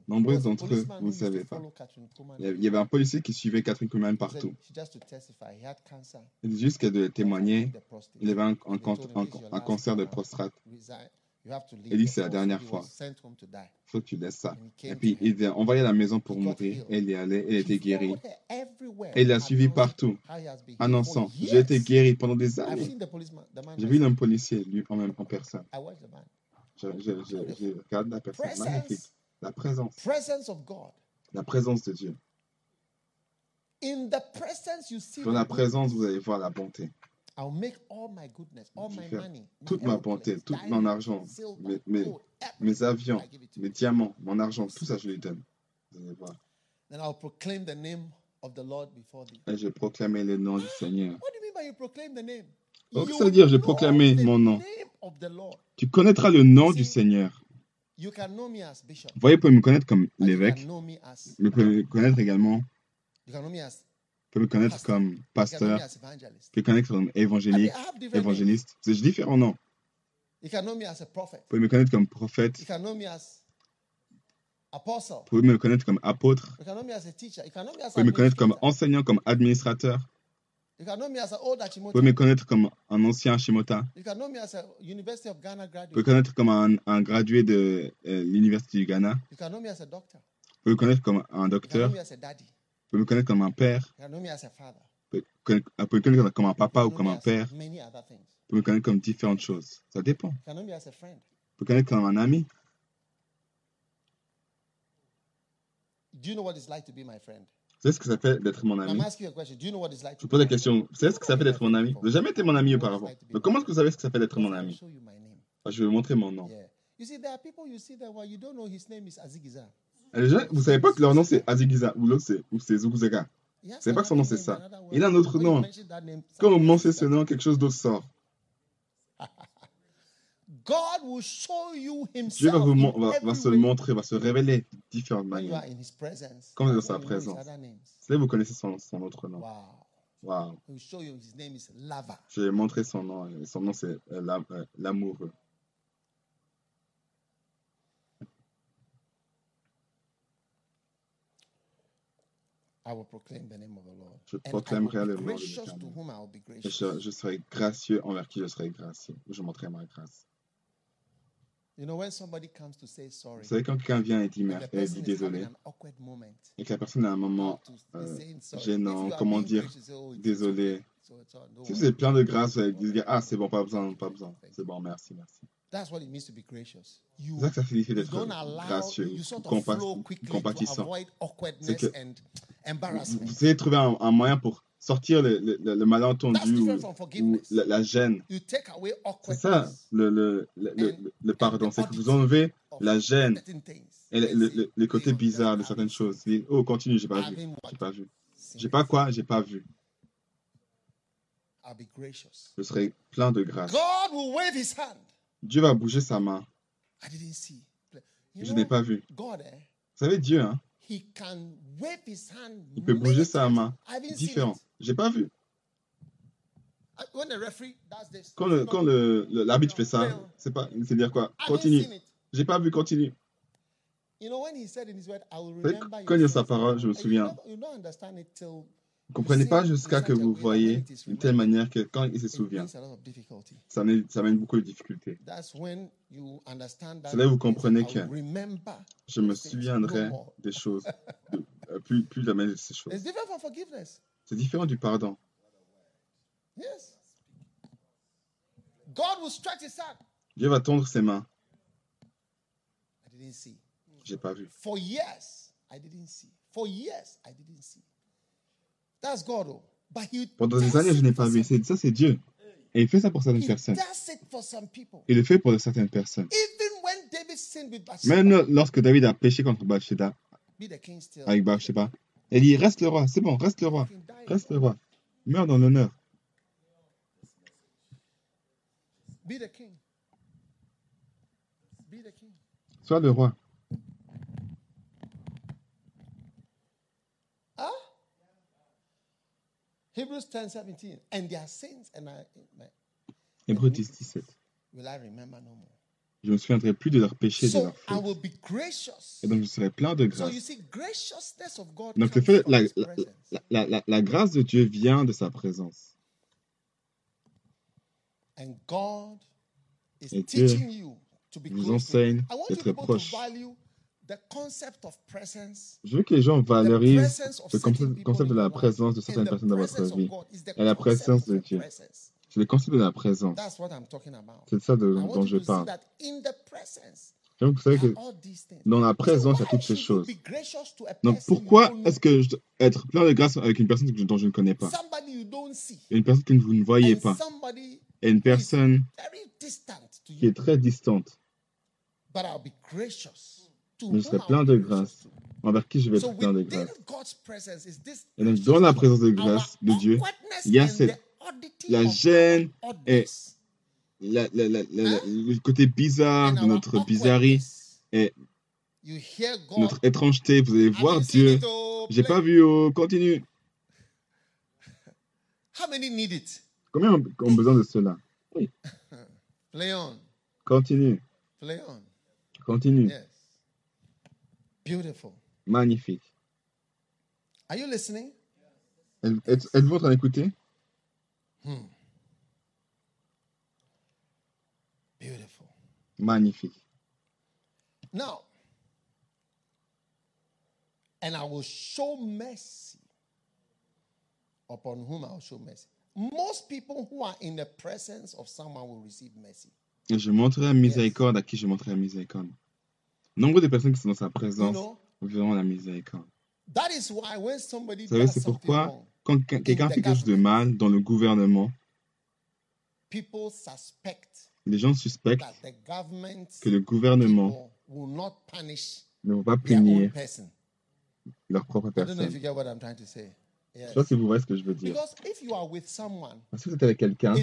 a d'entre eux, vous ne savez pas. Il y avait- un policier qui suivait Catherine Kuhlman partout. Il juste qu'elle devait témoigner. Il avait un, un, They can- told him, un- "This is your un last cancer de prostate. Il dit, c'est la force." dernière fois. Il faut que tu laisses ça. Et puis, to her. il est envoyé à la maison pour mourir. healed. Et il est allé, et il a He été guéri. followed her everywhere, Et il l'a suivi partout, annonçant J'ai été years. guéri pendant des années. J'ai vu l'homme policier, lui, en même en personne. Je, je, je, je regarde la personne. Magnifique. La présence. La présence de Dieu. Dans la présence, vous allez voir la bonté. I'll make all my goodness, all Je my vais money, my toute ma bonté, tout mon argent, mes, avions, mes diamants, mon argent, tout ça, je lui donne. Vous allez voir. Then I'll proclaim the name of the Lord before thee. Et je vais proclamer le nom du Seigneur. What do you mean by you proclaim the name? Oh, ça veut dire, je vais know proclamer the mon nom. Tu connaîtras le nom du Seigneur. Vous voyez, vous pouvez me connaître comme l'évêque. as. Vous pouvez me connaître également, vous You can know me as. pouvez me connaître comme pasteur, vous pouvez me connaître comme évangélique, évangéliste. C'est différents noms. Vous pouvez me connaître comme prophète, You can know me as apostle. vous pouvez me connaître comme apôtre, You can know me as a teacher. You can know me as vous pouvez me connaître comme enseignant, comme administrateur, You can know me as an old vous pouvez me connaître comme un ancien Shimota, You can know me as a University of Ghana vous pouvez me connaître comme un, un gradué de euh, l'Université du Ghana, You can know me as a doctor. vous pouvez me connaître comme un You can know docteur, me as a daddy. vous pouvez me connaître comme un père, know me connaître comme un papa ou comme un père, pouvez me connaître comme différentes choses. Ça dépend. Know me connaître comme un ami. Do you know what it's like to be my friend? Vous savez ce que ça fait d'être mon ami? Je vous pose la question, vous savez ce que ça fait d'être mon ami? Vous n'avez jamais été mon ami auparavant. Mais comment est-ce que vous savez ce que ça fait d'être mon ami? Ah, Je vais vous montrer mon nom. Azigiza. Les gens, vous savez pas que leur nom c'est Azigiza ou l'autre c'est ou c'est Zuguzega. Has C'est pas que son nom, c'est ça. Il a un autre nom. Quand vous mentionné else ce nom, quelque chose d'autre sort. God will show you Dieu himself va, vous, va, va se montrer, va se révéler de différentes manières. Quand vous êtes dans sa présence. names. Vous savez, vous connaissez son, son autre nom. Wow. Je vais montrer son nom. Son nom c'est euh, euh, l'amoureux. I will proclaim the name of the Lord. Je proclamerai le nom de l'Éternel. je, je serai gracieux envers qui je serai gracieux. Je montrerai ma grâce. You know, when somebody comes to say sorry, Vous savez, quand quelqu'un vient et dit, and mer- et person dit désolé, et que la personne a un moment euh, gênant, comment dire oh, désolé. Si vous êtes plein de grâce, vous allez dire, ah, c'est bon, pas besoin, pas besoin. C'est bon, merci, merci. That's what it means to be gracious. You, C'est ça que ça signifie d'être don't allow, gracieux, you sort of compas- flow quickly to compatissant. avoid C'est awkwardness que- and Vous essayez de trouver un, un moyen pour sortir le, le, le- le malentendu ou, la, la gêne. You take away C'est ça, awkwardness le, pardon. C'est que vous enlevez la gêne et le, côté bizarre de certaines choses. Dites, oh, continue, j'ai pas vu. J'ai pas vu. J'ai pas quoi, j'ai pas vu. I'll be gracious. Je serai plein de grâce. God will wave his hand. Dieu va bouger sa main. I didn't see. You Je n'ai pas vu. God, eh, Vous savez, Dieu, hein, he can wave his hand. il peut bouger sa main. Différent. it. J'ai pas vu. Quand le, quand le, l'arbitre fait ça, c'est pas, c'est dire quoi? Continue. J'ai pas vu, continue. Quand il a sa sins." parole, je me souviens. Vous comprenez pas jusqu'à que vous voyez d'une telle manière que quand il se souvient, ça amène beaucoup de difficultés. C'est là où vous comprenez "I will que Je me souviendrai no more." des choses, euh, plus, plus jamais de ces choses. C'est différent du pardon. Dieu va tendre ses mains. I didn't see. J'ai pas vu. For years, I didn't see. For years, I didn't see. That's God. Oh. But he Pendant des années, je n'ai pas vu. ça, c'est Dieu. Et il fait ça pour certaines personnes. Il le fait pour certaines personnes. Même lorsque David a péché contre Bathsheba, avec Bathsheba, il dit Reste le roi, c'est bon, reste le roi, reste le roi. Meurs dans l'honneur. Sois le roi. Huh? Hebrews 10 17. And their sins, and I Hébreux 10, 17. will I remember no more. Je ne me souviendrai plus de leurs péchés, de So leurs I fautes. will be gracious. Et donc je serai plein de So you grâce. see, graciousness of God Donc le fait, la, la, la, la- grâce de Dieu vient de sa présence. And God is Et Dieu teaching you to be vous enseigne I want you d'être proche. Je veux que les gens the valorisent le concept, de la présence de certaines the personnes dans votre presence of vie. Et la présence de Dieu. presence. C'est le concept de la présence. That's what I'm talking about. C'est ça de- dont je parle. presence Donc, vous savez que dans la présence, il y a toutes ces choses. Donc pourquoi est-ce que je dois être plein de grâce avec une personne que- dont je ne connais pas? Et une personne que vous ne voyez pas Et une personne very distant to qui est très distante. Je serai plein de grâce. Envers qui je vais être plein de grâce? Et donc dans la présence de grâce de Dieu, il y a cette- la gêne et oddness la- la- la- la- le côté bizarre de notre bizarrerie, et notre étrangeté, vous allez voir Dieu. oh, J'ai pas vu, oh, continue. How many need it? Combien ont besoin de cela? Play on. Continue, Play on. continue. Beautiful. Magnifique. Are you listening? Êtes- êtes- Êtes-vous en train d'écouter? Beautiful. Magnifique. Now, and I will show mercy upon whom I will show mercy. Most people who are in the presence of someone will receive mercy. Et je montrerai miséricorde à qui je montrerai miséricorde. Nombre de personnes qui sont dans sa présence verront la miséricorde. that is why when somebody Vous savez, c'est pourquoi quand que- quelqu'un fait quelque chose de mal dans le gouvernement, people suspect les gens suspectent that the government que le gouvernement people will not punish ne va pas punir leur propre I don't know if personne. you get what I'm trying to say. Je Yes. sais pas si vous voyez ce que je veux dire. Because if you are with someone, Parce que vous êtes avec quelqu'un,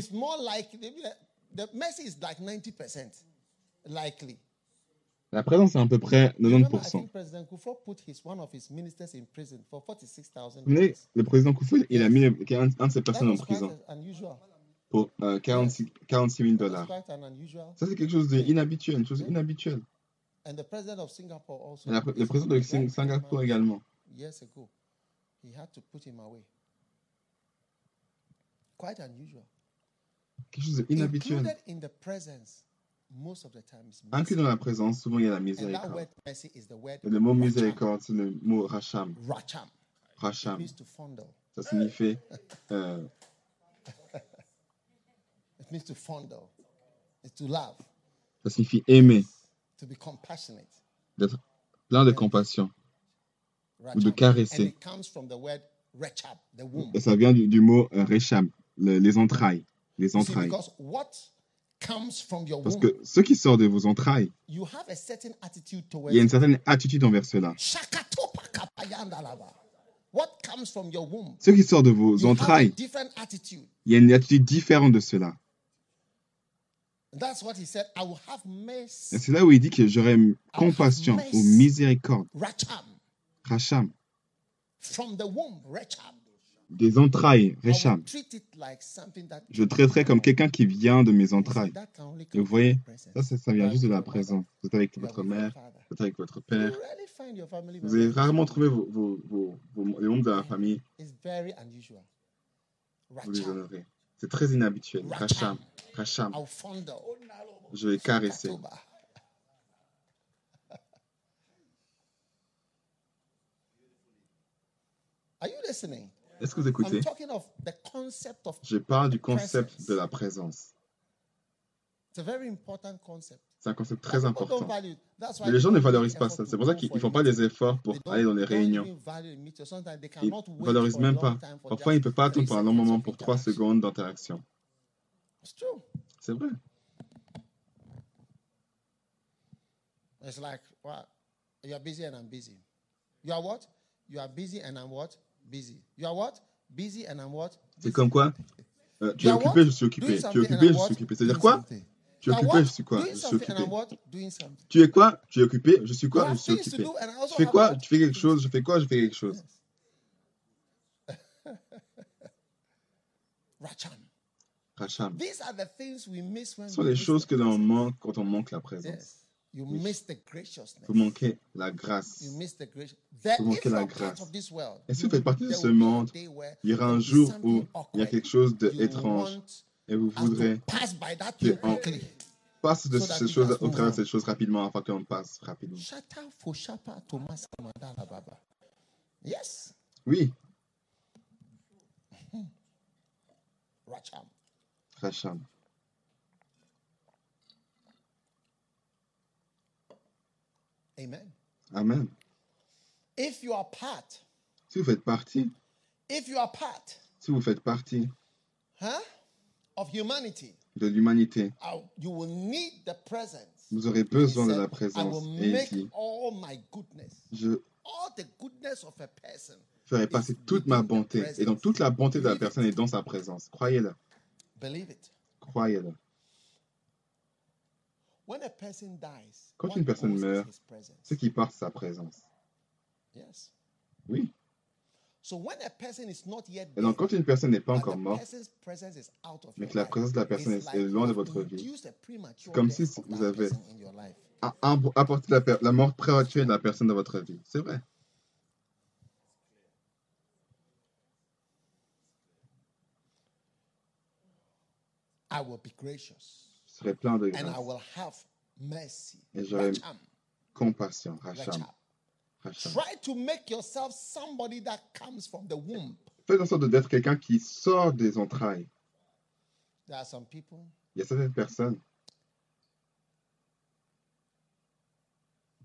la présence est à peu près You remember, I 90%. think President Kufuor put his, one of his ministers in prison for 46,000 Vous savez, dollars. le président Koufou, il a mis un, un de ses personnes en prison pour euh, 46, 46 000 That was dollars. Ça, c'est quelque chose d'inhabituel, une chose inhabituelle. And the president of Singapore also. Et le président de Sing- Singapour également. Years ago, he had to put him away. Quite unusual. Quelque chose d'inhabituel. Inclus dans la présence, souvent il y a la miséricorde. Et le mot miséricorde, c'est le mot racham. Racham. Ça signifie euh, It means to fondle. It's to love. Ça signifie aimer, to be compassionate. d'être plein de compassion ou de caresser. it comes from the word rechab, the womb. Et ça vient du, du mot euh, recham, le- les entrailles. Les entrailles. Because what comes from your Parce womb, que ce qui sort de vos entrailles, you have a certain attitude il y a une certaine attitude envers cela. Shakatopa kapayandalaba. What comes from your womb, Ce qui sort de vos entrailles, different attitude. il y a une attitude différente de cela. That's what he said. I will have Et mercy. c'est là où il dit que j'aurai compassion ou miséricorde. Racham, From the womb, Rachab. Des entrailles, that Je traiterai comme quelqu'un qui vient de mes entrailles. Et vous voyez, ça, ça, ça vient juste de la présence. Vous êtes avec votre mère, vous êtes avec votre père. Vous allez rarement trouver vos, vos, vos, vos- les membres de la famille, vous les honorez. C'est très inhabituel. Racham, Racham. Je vais caresser. Are you listening? Est-ce que vous écoutez? Je parle du concept de la présence. it's a very important concept. C'est un concept très important. Mais les gens ne valorisent pas ça. C'est pour ça qu'ils ne font pas les efforts pour aller dans les réunions. Ils ne valorisent même pas. Parfois, ils ne peuvent pas attendre pour un long moment pour trois secondes d'interaction. C'est vrai. It's like, what? You are busy and I'm busy. You are what? You are busy and I'm what? Busy. You are what? Busy and I'm what? C'est comme quoi? Euh, Tu es occupé, je suis occupé. Tu es occupé, je suis occupé. C'est-à-dire quoi? Tu es occupé, je suis quoi? Je suis occupé. Tu es quoi? Tu es occupé, je suis quoi? Je suis occupé. Tu fais quoi? Tu fais quelque chose, je fais quoi? Je fais quelque chose. Racham. Racham. These are the things we miss when Ce sont we les choses que l'on manque quand on manque la présence. Yes. You Oui. miss the graciousness. Vous manquez la grâce. You miss the grace. There, Vous manquez la grâce. of this world, Et si vous faites partie de ce monde, il y aura un jour où il y a quelque chose d'étrange et vous voudrez pass by that que thing on- quickly. passe de ces choses au travers de ces choses rapidement afin qu'on passe rapidement. Oui, Racham. Racham. Amen. Amen. If you are part, Si vous faites partie, if you are part, si vous faites partie huh, of humanity, de l'humanité, you will need the presence. vous aurez besoin de la I présence. will Et make dit, all my goodness, je all the goodness of a person. ferai passer toute ma bonté. Et donc toute la bonté de la personne est dans sa présence. Croyez-le. Believe it. Croyez-le. When a person dies, Quand une personne meurt. Ce qui part, c'est sa présence. Yes. Oui. So when a person is not yet Et donc quand une personne n'est pas encore the morte, person's presence is out of mais que la présence de la personne est- loin de you votre vie. premature comme death si vous avez- person in your life. a- a- apporter la, la mort prématurée de la personne dans votre vie. C'est vrai. I will be gracious serai plein de and I grâce. will have mercy. Et j'aurai compassion. Racham. Try to make yourself somebody that comes from the womb. Faites en sorte d'être quelqu'un qui sort des entrailles. There are some people, Il y a certaines personnes,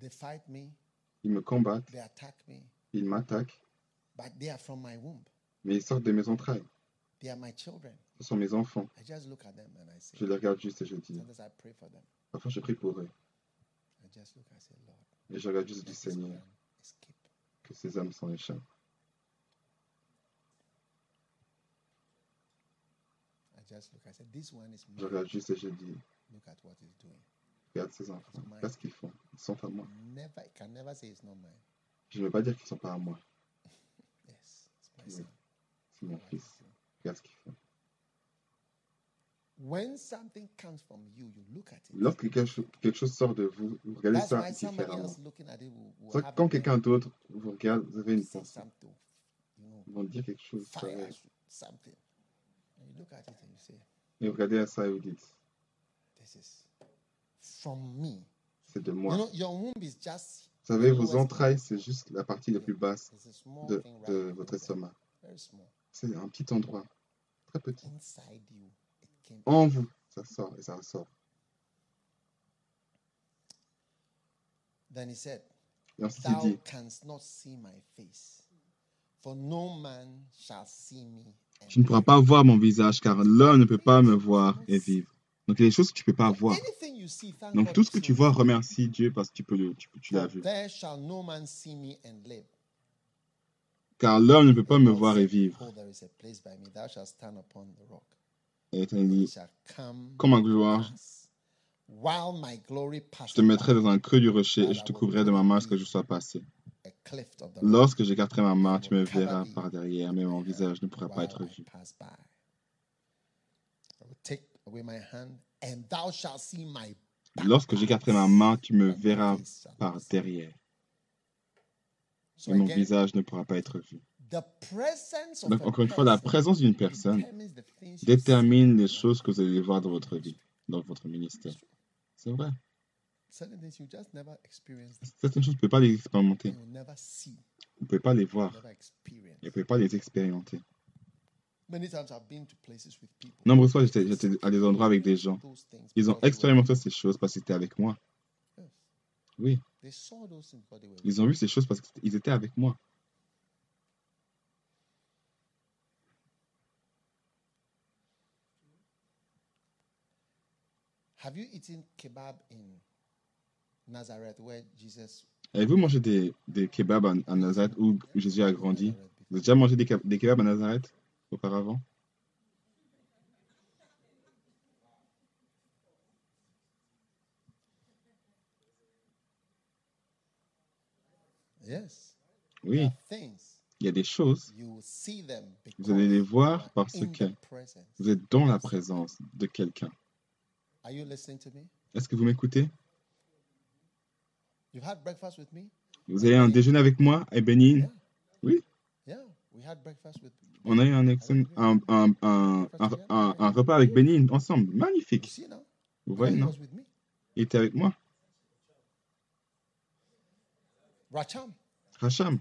they fight me, ils me combattent, they attack me, ils m'attaquent, but they are from my womb. mais ils sortent de mes entrailles. Ce sont mes enfants. I just look at them and I say, Je les regarde juste et je dis. sometimes I pray for them. Parfois, je prie pour eux. I just look, I say, Lord, Et je regarde juste du Seigneur que ces hommes s'en échappent. Je regarde juste et je dis. Regarde ces enfants. Regarde ce qu'ils font? Ils sont à moi. Je ne veux pas dire qu'ils ne sont pas à moi. Yes, it's my Oui. C'est mon fils. doing. Regarde ce qu'ils font. When something comes from you, you look at it. Lorsque quelque chose, sort de vous, vous regardez ça différemment. quand quelqu'un d'autre vous regarde, vous avez une pensée. Ils vont dire quelque chose. fire pareil. something. And you look at it and you say, Et vous regardez à ça et vous dites, this is from me. c'est de moi. know, your womb is just Vous savez, vos entrailles, c'est juste la partie la plus basse It's a small de, de votre estomac. Very small. C'est un petit endroit, très petit. En vous, ça sort et ça ressort. Then he said, Thou dit, canst not see my face, for no man shall see me. and tu ne pourras pas voir mon visage, car l'homme ne peut pas me voir et vivre. Donc, il y a des choses que tu ne peux pas voir. Donc, tout ce que tu vois, me. remercie Dieu parce que tu, peux le, tu, tu l'as vu. Car l'homme ne peut pas me voir et vivre. A It dit, comme ma gloire, pass, while my glory je te mettrai dans un creux du rocher et je te couvrirai de ma main jusqu'à ce que je sois passé. Lorsque j'écarterai ma main, tu me verras par derrière, mais mon visage ne pourra pas être vu. Lorsque j'écarterai ma main, tu me verras par derrière, et mon visage ne pourra pas être vu. Donc, encore une fois, la présence d'une personne détermine les choses que vous allez voir dans votre vie, dans votre ministère. C'est vrai. Certaines choses, vous ne pouvez pas les expérimenter. Vous ne pouvez pas les voir. Et vous ne pouvez pas les expérimenter. Many times I've been to places with people. Nombreuses fois, j'étais à des endroits avec des gens. Ils ont expérimenté ces choses parce qu'ils étaient avec moi. Oui, ils ont vu ces choses parce qu'ils étaient avec moi. Have you eaten kebab in Nazareth where Jesus Avez-vous mangé des, des kebabs à, à Nazareth où Jésus a grandi? Vous avez déjà mangé des, ke- des kebabs à Nazareth auparavant? Yes. Oui, il y a des choses, you will see them vous allez les because voir parce que vous êtes dans la présence de quelqu'un. Are you listening to me? Est-ce que vous m'écoutez? You've had breakfast with me? Vous avez un déjeuner avec moi à Benin Yeah. Oui. Yeah, we had breakfast with On a eu un, excellent- un, un, un, repas avec Benin ensemble. Magnifique. see now? Vous voyez, non? was with me. Il était avec moi. Racham, Racham,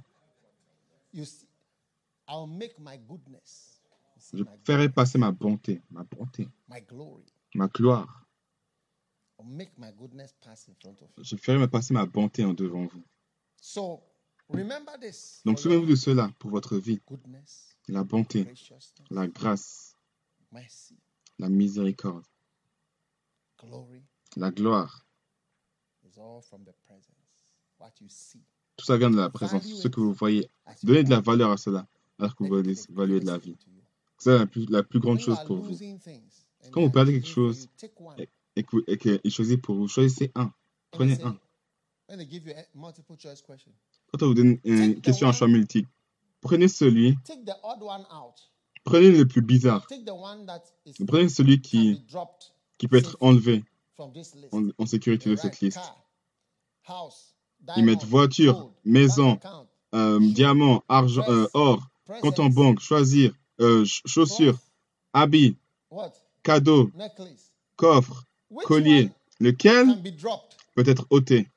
you see, I'll make my goodness. See, je ferai passer ma bonté, ma bonté, my glory. ma gloire. I'll make my goodness pass in front of you. Je ferai passer ma bonté en devant vous. So remember this. Donc souvenez-vous de cela pour votre vie. goodness, La bonté, la grâce, mercy, la miséricorde, glory la gloire. is all from the presence. What you see. Tout ça vient de la présence. Ce que vous voyez, donnez de la valeur à cela alors que vous allez évaluer de la vie. C'est la plus, la plus grande chose pour vous. Quand vous perdez quelque chose, Et que- et qu'il choisit pour vous, choisissez un. Prenez un. Quand on vous donne une question à choix multiple, prenez celui, take the odd one out. prenez le plus bizarre. Take the one that is Prenez celui qui, qui peut être enlevé from this list. en, en sécurité de cette liste. Ils mettent voiture, gold, maison, euh, diamant, argent, euh, or, compte en banque, choisir, euh, ch- chaussures, habits, cadeaux, coffre, collier, lequel peut être ôté.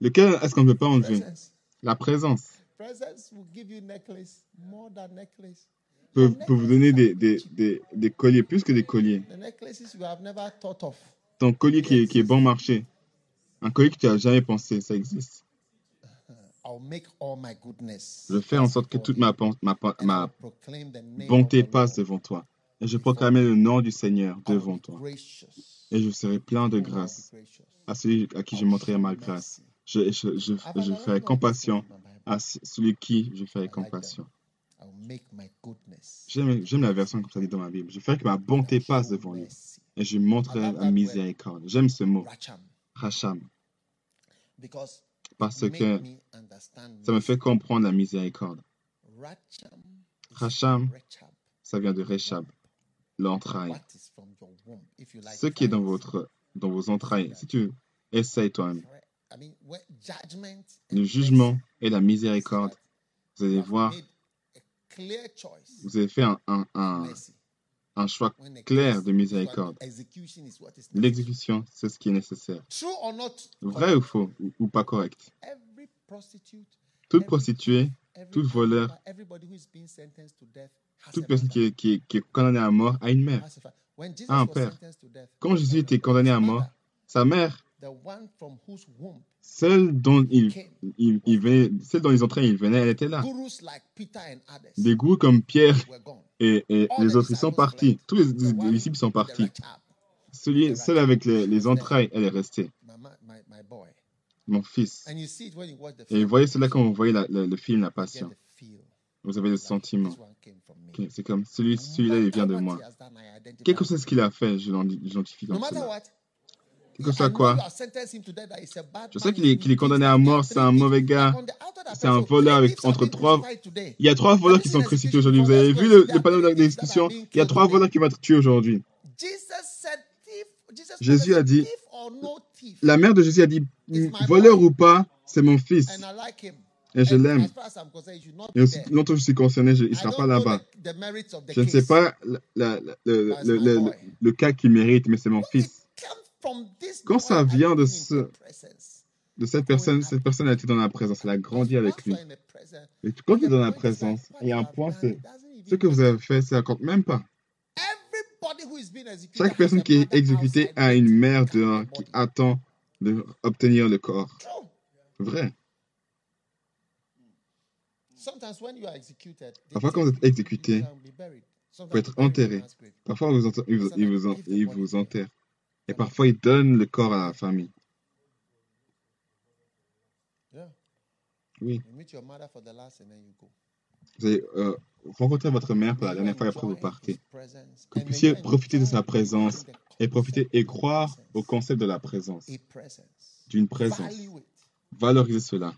Lequel est-ce qu'on ne peut pas enlever? La présence peut, peut vous donner des, des, des, des colliers, plus que des colliers. Ton collier qui est, qui est bon marché. Un collier que tu n'as jamais pensé, ça existe. I'll make all my goodness. Je fais en sorte que toute ma, bonté passe devant toi. Et je proclamerai le nom du Seigneur devant toi. Et je serai plein de grâce à celui à qui je montrerai ma grâce. Je, je, ferai compassion à celui qui je ferai compassion. J'aime la version comme ça dit dans ma Bible. Je ferai que ma bonté passe devant lui. Et je montrerai la miséricorde. J'aime ce mot, Racham. Racham, Because parce que ça me fait comprendre la miséricorde. Racham Ça vient de Rechab, l'entraille. Ce qui est dans, votre, dans vos entrailles. Si tu essayes toi-même, le jugement et la miséricorde, vous allez voir, vous avez fait un, un, un, mercy. Un choix clair de miséricorde. L'exécution, c'est ce qui est nécessaire. Vrai ou faux, ou, ou pas correct? Toute prostituée, tout voleur, toute personne qui est, qui, est, qui est condamnée à mort a une mère. a fa- When Jesus a un père. Quand Jésus était condamné à mort, sa mère, the one from whose womb celle dont il, il, il venait, celle dont ils entraient, il venait, elle était là. Des goûts comme Pierre et, et les autres, ils sont partis. Tous les, disciples sont partis. Celui, celle avec les, les entrailles, elle est restée. Mon fils. Et vous voyez cela quand vous voyez la- le, le film La Passion. Vous avez le sentiment. C'est comme celui, celui-là, il vient de moi. what he has done, I identify Quel que with soit ce qu'il a fait, je No comme cela. Soit know quoi? Je sais qu'il est, condamné à mort, c'est un mauvais gars. C'est un voleur avec entre trois. Il y a trois voleurs qui sont crucifiés aujourd'hui. Vous avez vu le, le panneau d'exécution? Il y a trois voleurs qui vont être tués aujourd'hui. Jésus a dit. La mère de Jésus a dit, voleur ou pas, c'est mon fils. Et je l'aime. Et aussi longtemps que je suis concerné, je- il ne sera pas là-bas. Je ne sais pas la- la- la- le, le- cas qu'il mérite, mais c'est mon fils. it comes from this Quand ça vient de ce- De cette personne, cette personne a été dans la présence, elle a grandi avec lui. Et quand tu es dans la présence, il y a un point, c'est ce que vous avez fait, ça compte même pas. Everybody who is being executed Chaque personne qui est exécutée a une mère dehors qui attend d'obtenir le corps. Vrai. Sometimes when you are executed, they Parfois, quand vous êtes exécuté, vous pouvez être enterré. Parfois, ils vous enterrent. Et parfois, ils donnent le corps à la famille. Oui. Vous allez euh, rencontrer votre mère pour la dernière fois et après vous partez. Que vous puissiez profiter de sa présence et profiter et croire au concept de la présence, d'une présence. Valorisez cela.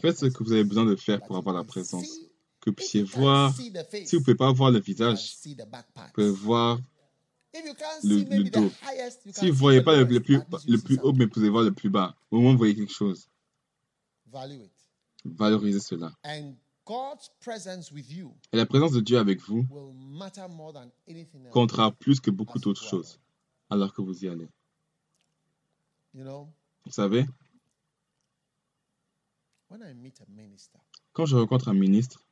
Faites ce que vous avez besoin de faire pour avoir la présence. Que vous puissiez voir, si vous ne pouvez pas voir le visage, vous pouvez voir, le- dos. si vous ne voyez pas le, plus, le plus haut, mais vous pouvez voir le plus bas, au moins vous voyez quelque chose. Valorisez cela. And God's presence with you Et la présence de Dieu avec vous comptera plus que beaucoup d'autres choses alors que vous y allez. Vous savez, when I meet a minister, quand je rencontre un ministre,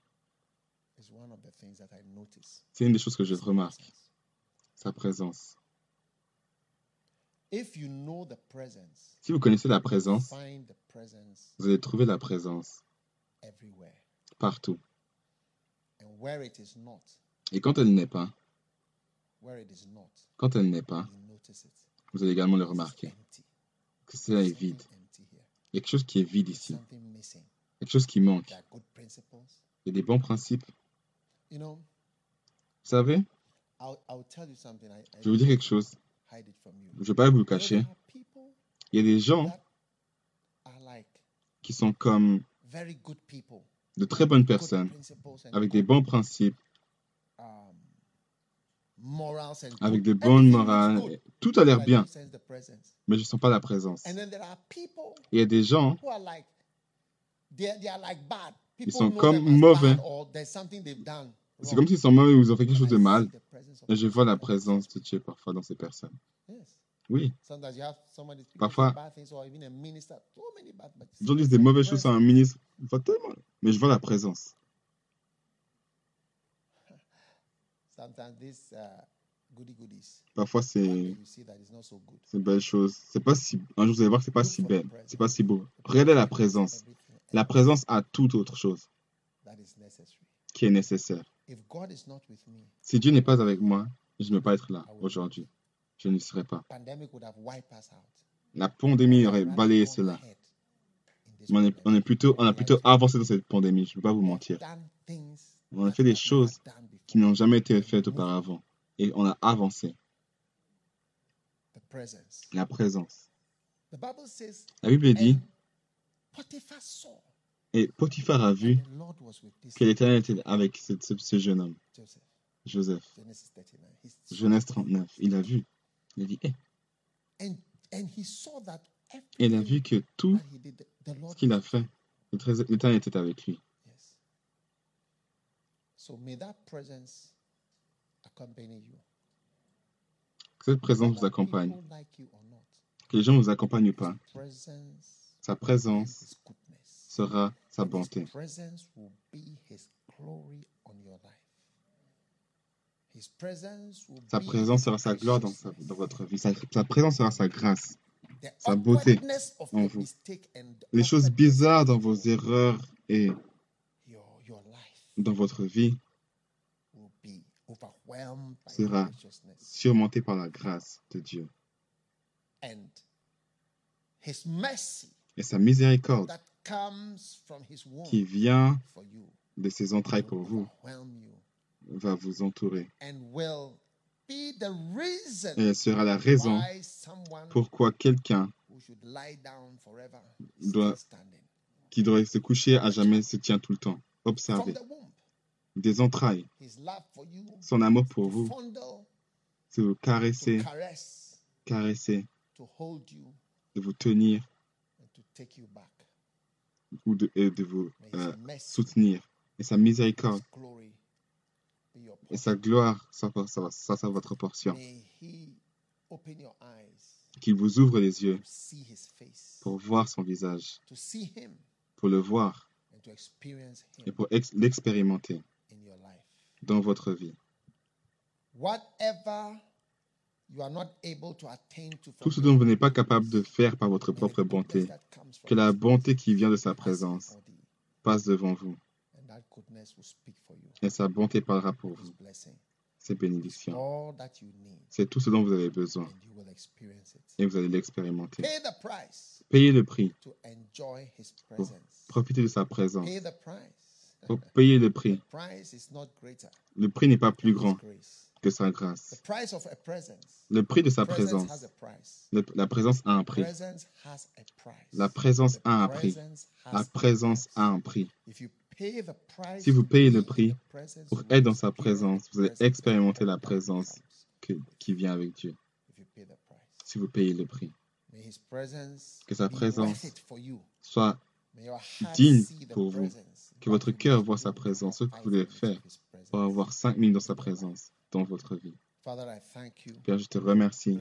it's one of the things that I notice. c'est une des choses que je remarque. Sa présence. If you know the presence, Si vous connaissez la présence, find the presence vous allez trouver la présence everywhere. partout. And where it is not, Et quand elle n'est pas, where it is not, quand elle n'est pas, vous allez également le remarquer, que cela est vide. Il y a quelque chose qui est vide ici, quelque chose qui manque. Il y a des bons principes. You know, Vous savez, I'll, I'll tell you something. I, I je vais vous dire quelque chose, hide it from you. je ne vais pas vous le cacher. Il y a des gens qui sont comme very good people, de très bonnes personnes, avec des bons principes, um, morals and avec des bonnes morales. Tout a l'air bien, mais je ne sens pas la présence. And then there are people Il y a des gens. People sont comme mauvais. C'est comme sont mauvais ou ils ont fait quelque chose de mal. Et je vois la présence de Dieu parfois dans ces personnes. Oui, Parfois, disent it's des mauvaises choses à un ministre. Tellement, mais je vois la présence. Parfois, c'est une belle chose. Pas si. Un jour, vous allez voir que c'est pas si belle. C'est pas si beau. Regardez la présence. La présence a toute autre chose qui est nécessaire. If God is not with me, Si Dieu n'est pas avec moi, je ne peux pas être là aujourd'hui. Je n'y serai pas. pandemic would have wiped us out. La pandémie aurait balayé cela. on est, on est pandemic. plutôt, on a plutôt avancé dans cette pandémie. Je ne peux pas vous mentir. On a fait des choses qui n'ont jamais été faites auparavant. Et on a avancé. La présence. La Bible dit, et Potiphar a vu que l'Éternel était avec ce, jeune homme, Joseph. Joseph. Genesis 39. He saw Genèse 39. Il a vu. Il a dit, that Et il a vu que tout ce qu'il a fait, l'Éternel était avec lui. Que cette présence vous accompagne. Que les gens vous accompagnent pas. Sa présence. Sera sa bonté. Sa présence sera sa gloire dans, sa- dans votre vie. Sa, sa présence sera sa grâce. sa beauté en vous. Les choses bizarres dans vos erreurs et dans votre vie Sera surmontées par la grâce de Dieu. Et sa miséricorde that comes from his womb qui vient de ses entrailles pour vous va vous entourer. and will be the reason Et elle sera la raison why someone pourquoi quelqu'un doit- qui devrait se coucher à jamais se tient tout le temps. Observez. Des entrailles, his love for you son amour pour vous, de vous to caresser, caress caresser, to hold you de vous tenir and to take you back ou de, et de vous euh, soutenir. Et sa miséricorde et sa gloire, ça, ça, ça sera votre portion. Qu'il vous ouvre les yeux to see his face pour voir son visage, pour le voir and to experience et pour ex- l'expérimenter in your life dans votre vie. whatever Tout ce dont vous n'êtes pas capable de faire par votre propre bonté, que la bonté qui vient de sa présence passe devant vous. And that goodness will speak for you. Et sa bonté parlera pour vous. Ses bénédictions. C'est tout ce dont vous avez besoin. And you will experience it. Et vous allez l'expérimenter. pay the price Payez le prix, to enjoy his pour profiter de sa présence. pay the price. Pour payer le prix. Le prix n'est pas plus grand que sa grâce. Le prix de sa présence. la présence a un prix. La présence a un prix. La présence a un prix. Si vous payez le prix Pour être dans sa présence, vous allez expérimenter la présence que- qui vient avec Dieu. Si vous payez le prix. Que sa présence. Soit digne pour vous. Que votre cœur voit sa présence, ce que vous devez faire pour avoir cinq minutes dans sa présence dans votre vie. Père, je te remercie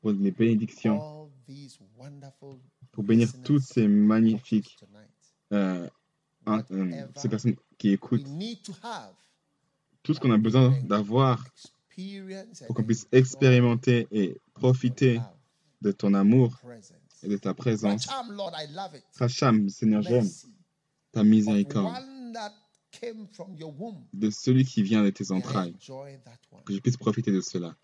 pour les bénédictions, pour bénir toutes ces magnifiques euh, euh, ces personnes qui écoutent, tout ce qu'on a besoin d'avoir pour qu'on puisse expérimenter et profiter de ton amour et de ta présence. It. Racham, Seigneur, j'aime ta miséricorde de celui qui vient de tes entrailles, que je puisse profiter de cela.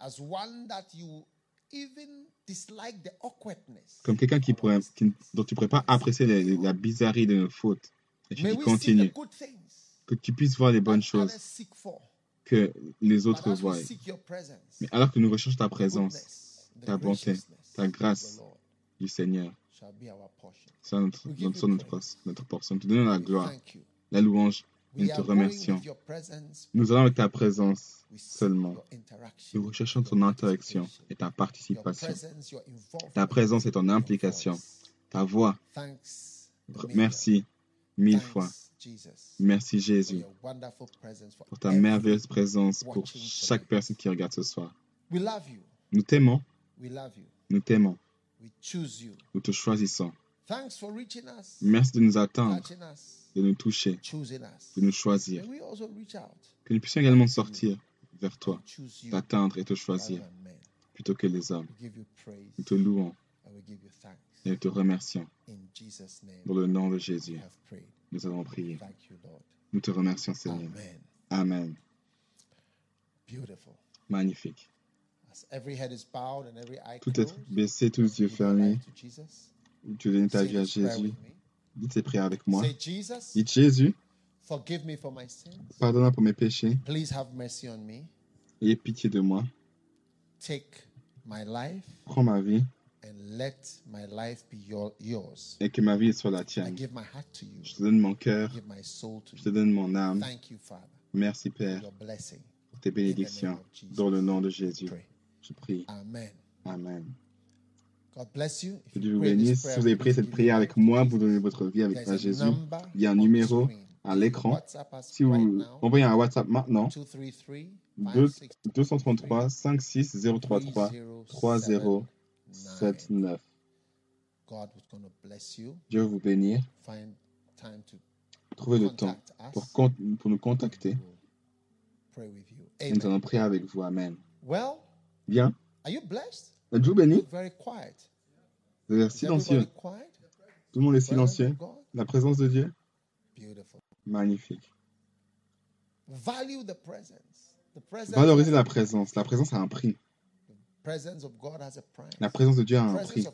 Comme quelqu'un qui pourrait, qui- dont tu ne pourrais pas apprécier la, la bizarrerie de nos fautes. Et the continue, que tu puisses voir les bonnes choses que les autres voient. Mais alors que nous recherchons ta présence ta bonté, ta grâce. du Seigneur, soit notre, notre, notre, portion. Nous te donnons la gloire, Thank you. la louange. Nous te remercions. Nous allons avec ta présence seulement. Nous recherchons ton interaction et ta participation, ta présence et ton implication, ta voix. Merci mille fois. Merci Jésus pour ta merveilleuse présence pour chaque personne qui regarde ce soir. Nous t'aimons, nous t'aimons, nous te choisissons. Thanks for reaching us, Merci de nous attendre, de nous toucher, de nous choisir. Que nous puissions également sortir vers toi, t'atteindre et te choisir plutôt que les hommes. Nous te louons et nous te remercions. Dans le nom de Jésus, nous avons prié. Nous te remercions, Seigneur. Amen. Magnifique. Tout est closed, baissé, tous les yeux fermés. Tu donnes ta vie à Jésus? Dites ces prières avec moi. Dites Jésus, pardonne-moi pour mes péchés. Please have mercy on me. Ayez pitié de moi. Take my life Prends ma vie and let my life be your, yours. et que ma vie soit la I tienne. give my heart to you. Je te donne mon cœur. Je te donne mon âme. Thank you, Father, Merci, Père, pour tes bénédictions. Dans le nom de Jésus, je prie. Amen. Amen. God bless you. If Que you Dieu vous bénisse. Si vous avez me, cette prière avec moi, vous donnez votre vie avec There's à a Jésus. Il y a un numéro à l'écran. Si vous envoyez un WhatsApp maintenant, 233 deux- 56 233 56 033 3079. God was going to bless you. Dieu vous bénir. Trouvez le temps pour, pour nous contacter. Nous allons prier avec vous. Amen. Bien. Êtes-vous béni? Silencieux. Tout le monde est silencieux. La présence de Dieu, magnifique. Valorisez la présence. La présence a un prix. presence of God has a price. La présence de Dieu a un prix.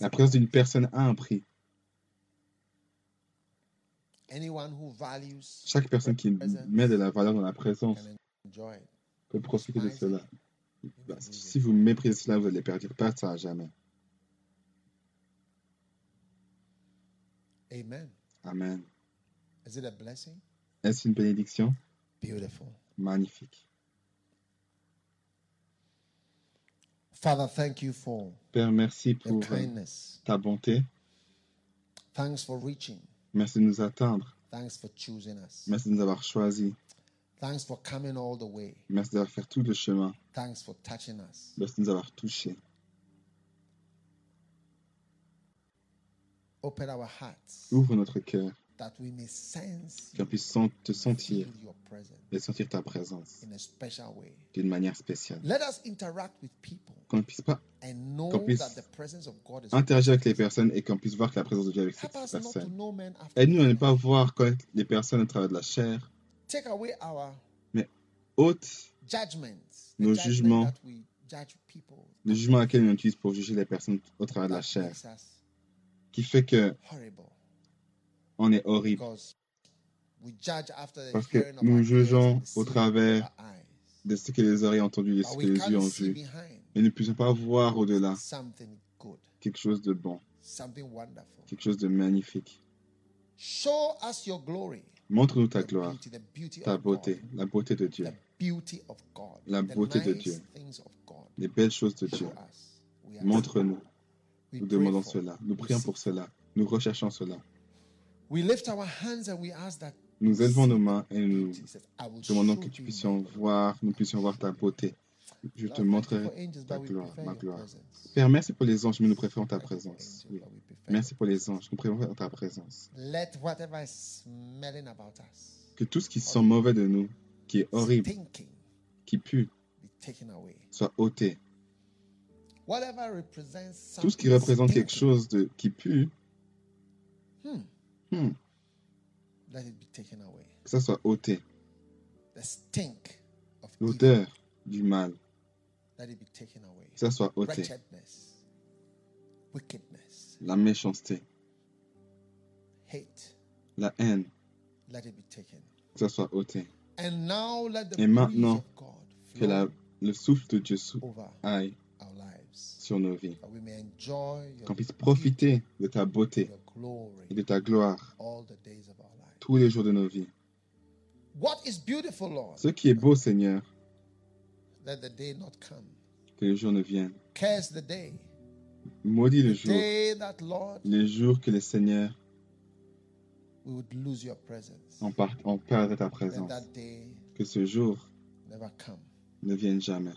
La présence d'une personne a un prix. Anyone who values Chaque personne qui met de la valeur dans la présence can enjoy it. peut profiter de cela. Bah, si vous méprisez cela, vous allez perdre, perdre ça à jamais. Amen. Amen. Is it a blessing? Est-ce une bénédiction? Beautiful. Magnifique. Father, thank you for Père, merci your pour euh, kindness. ta bonté. Thanks for reaching. Merci de nous atteindre. Thanks for choosing us. Merci de nous avoir choisis. Thanks for coming all the way. Merci d'avoir fait tout le chemin. Thanks for touching us. Merci de nous avoir touchés. Open our hearts Ouvre notre cœur, that we may sense qu'on puisse te sentir your presence et sentir ta présence in a special way. d'une manière spéciale. Let us interact with people Qu'on puisse pas and know Qu'on puisse that the presence of God is interagir avec les personnes et qu'on puisse voir que la présence de Dieu est avec ces personnes. Aide-nous à ne pas voir connaître les personnes au travers de la chair. Take away our Ôte Nos jugements. that we judge people, le jugement à laquelle on utilise pour juger les personnes au travers de la chair, qui fait que horrible on est horrible. because we judge after the Parce que nous jugeons au travers de ce que les oreilles ont entendu, de ce que we les yeux ont vu. nous ne puissions pas voir au-delà something good, quelque chose de bon, something wonderful. quelque chose de magnifique. Show us your glory, Montre-nous ta gloire, ta beauté, la beauté de Dieu, La beauté de Dieu. les belles choses de Dieu. Montre-nous. Nous demandons cela. Nous prions pour cela. Nous recherchons cela. Nous élevons nos mains et nous demandons que puisses my voir, nous puissions voir ta beauté. Je te montrerai ta gloire, ma gloire. Père, merci pour les anges, mais nous préférons ta présence. Oui. Merci pour les anges, nous préférons ta présence. Que tout ce qui sent mauvais de nous, qui est horrible, qui pue, soit ôté. Tout ce qui représente quelque chose de, qui pue, hmm, hmm, que ça soit ôté. L'odeur du mal, que ça soit ôté. Wretchedness, wickedness, La méchanceté, hate, la haine, let it be taken. que ça soit ôté. And now let the Et maintenant, breeze of God Que la- le souffle de Dieu aille our lives, sur nos vies. that we may enjoy your Qu'on puisse profiter de ta beauté et de ta gloire all the days of our life. tous les jours de nos vies. What is beautiful, Lord? Ce qui est beau, Seigneur, Let the day not come. que le jour ne vienne. Curse the day. Maudit le jour, day that, Lord, les jours que le Seigneur we would lose your presence. en, part, en perdrait ta présence. that day Que ce jour never come. ne vienne jamais.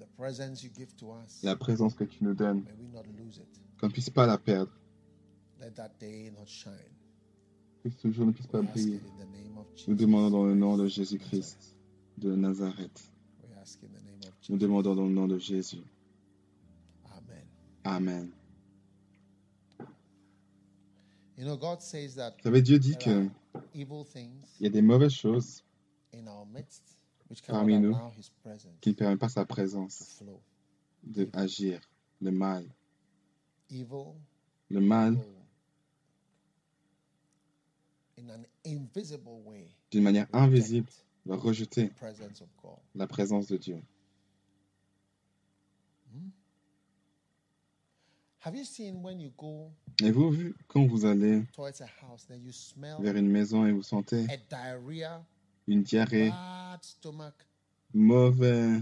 The presence you give to us, La présence que tu nous donnes, may we not lose it. qu'on ne puisse pas la perdre. Let that day not shine. Que ce jour ne puisse pas briller. Nous demandons dans le nom de Jésus-Christ de Nazareth. Nous demandons dans le nom de Jésus. Amen. Amen. You know, God says that Vous savez, Dieu dit qu'il are evil things y a des mauvaises choses in our midst which cannot Parmi nous. allow His presence qui ne permettent pas sa to présence d'agir. Le mal. Le mal, will, in an invisible way, d'une manière invisible, rejeter la présence de Dieu. Go Avez-vous vu quand vous allez vers une maison et vous sentez une diarrhée, mauvais,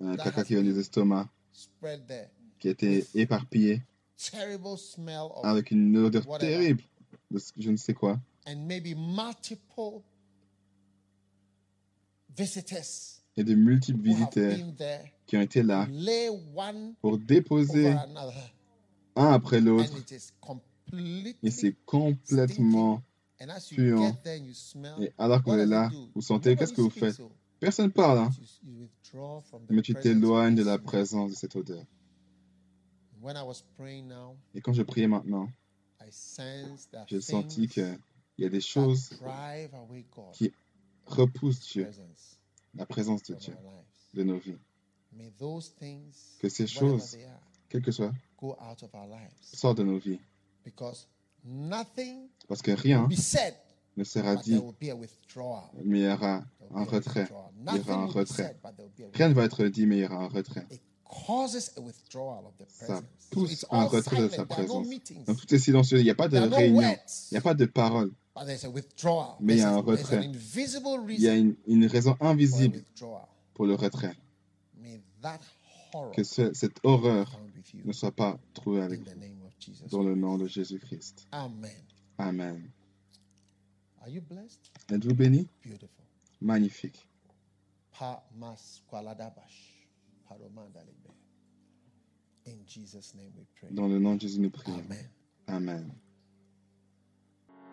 un caca qui vient des estomacs, qui a été éparpillé, avec une odeur terrible de je ne sais quoi, and maybe multiple visitors et de multiples visiteurs qui ont été là pour déposer un après l'autre, et c'est complètement puant. Et alors que êtes does là, vous sentez, qu'est-ce que vous faites? Personne parle, hein? Mais tu t'éloignes de la présence de cette odeur. Et quand je priais maintenant, j'ai senti things qu'il y a des choses qui repoussent Dieu, la présence de Dieu, de nos vies. May those things, Que ces choses, quelles que soient, go out of our lives. sortent de nos vies. Because nothing Parce que rien ne sera dit, mais il y aura un retrait. Il y aura un retrait. Rien ne va être dit, mais il y aura un retrait. It causes a withdrawal of the Ça pousse un retrait de sa présence. Donc tout est silencieux, il n'y a pas de réunion, il n'y a pas de parole. But there's a withdrawal. Mais il y a There's un retrait. invisible Il y a reason une, une raison invisible pour le retrait. May that horror Que ce- cette horreur ne soit pas trouvée avec vous. Dans le nom de Jésus-Christ. Amen. Amen. Are you blessed? Êtes-vous? Beautiful. Magnifique. Pa masqualadabash. Paromandalebe. In Jesus' name we pray. Dans le nom de Jésus, nous prions. Amen. Amen.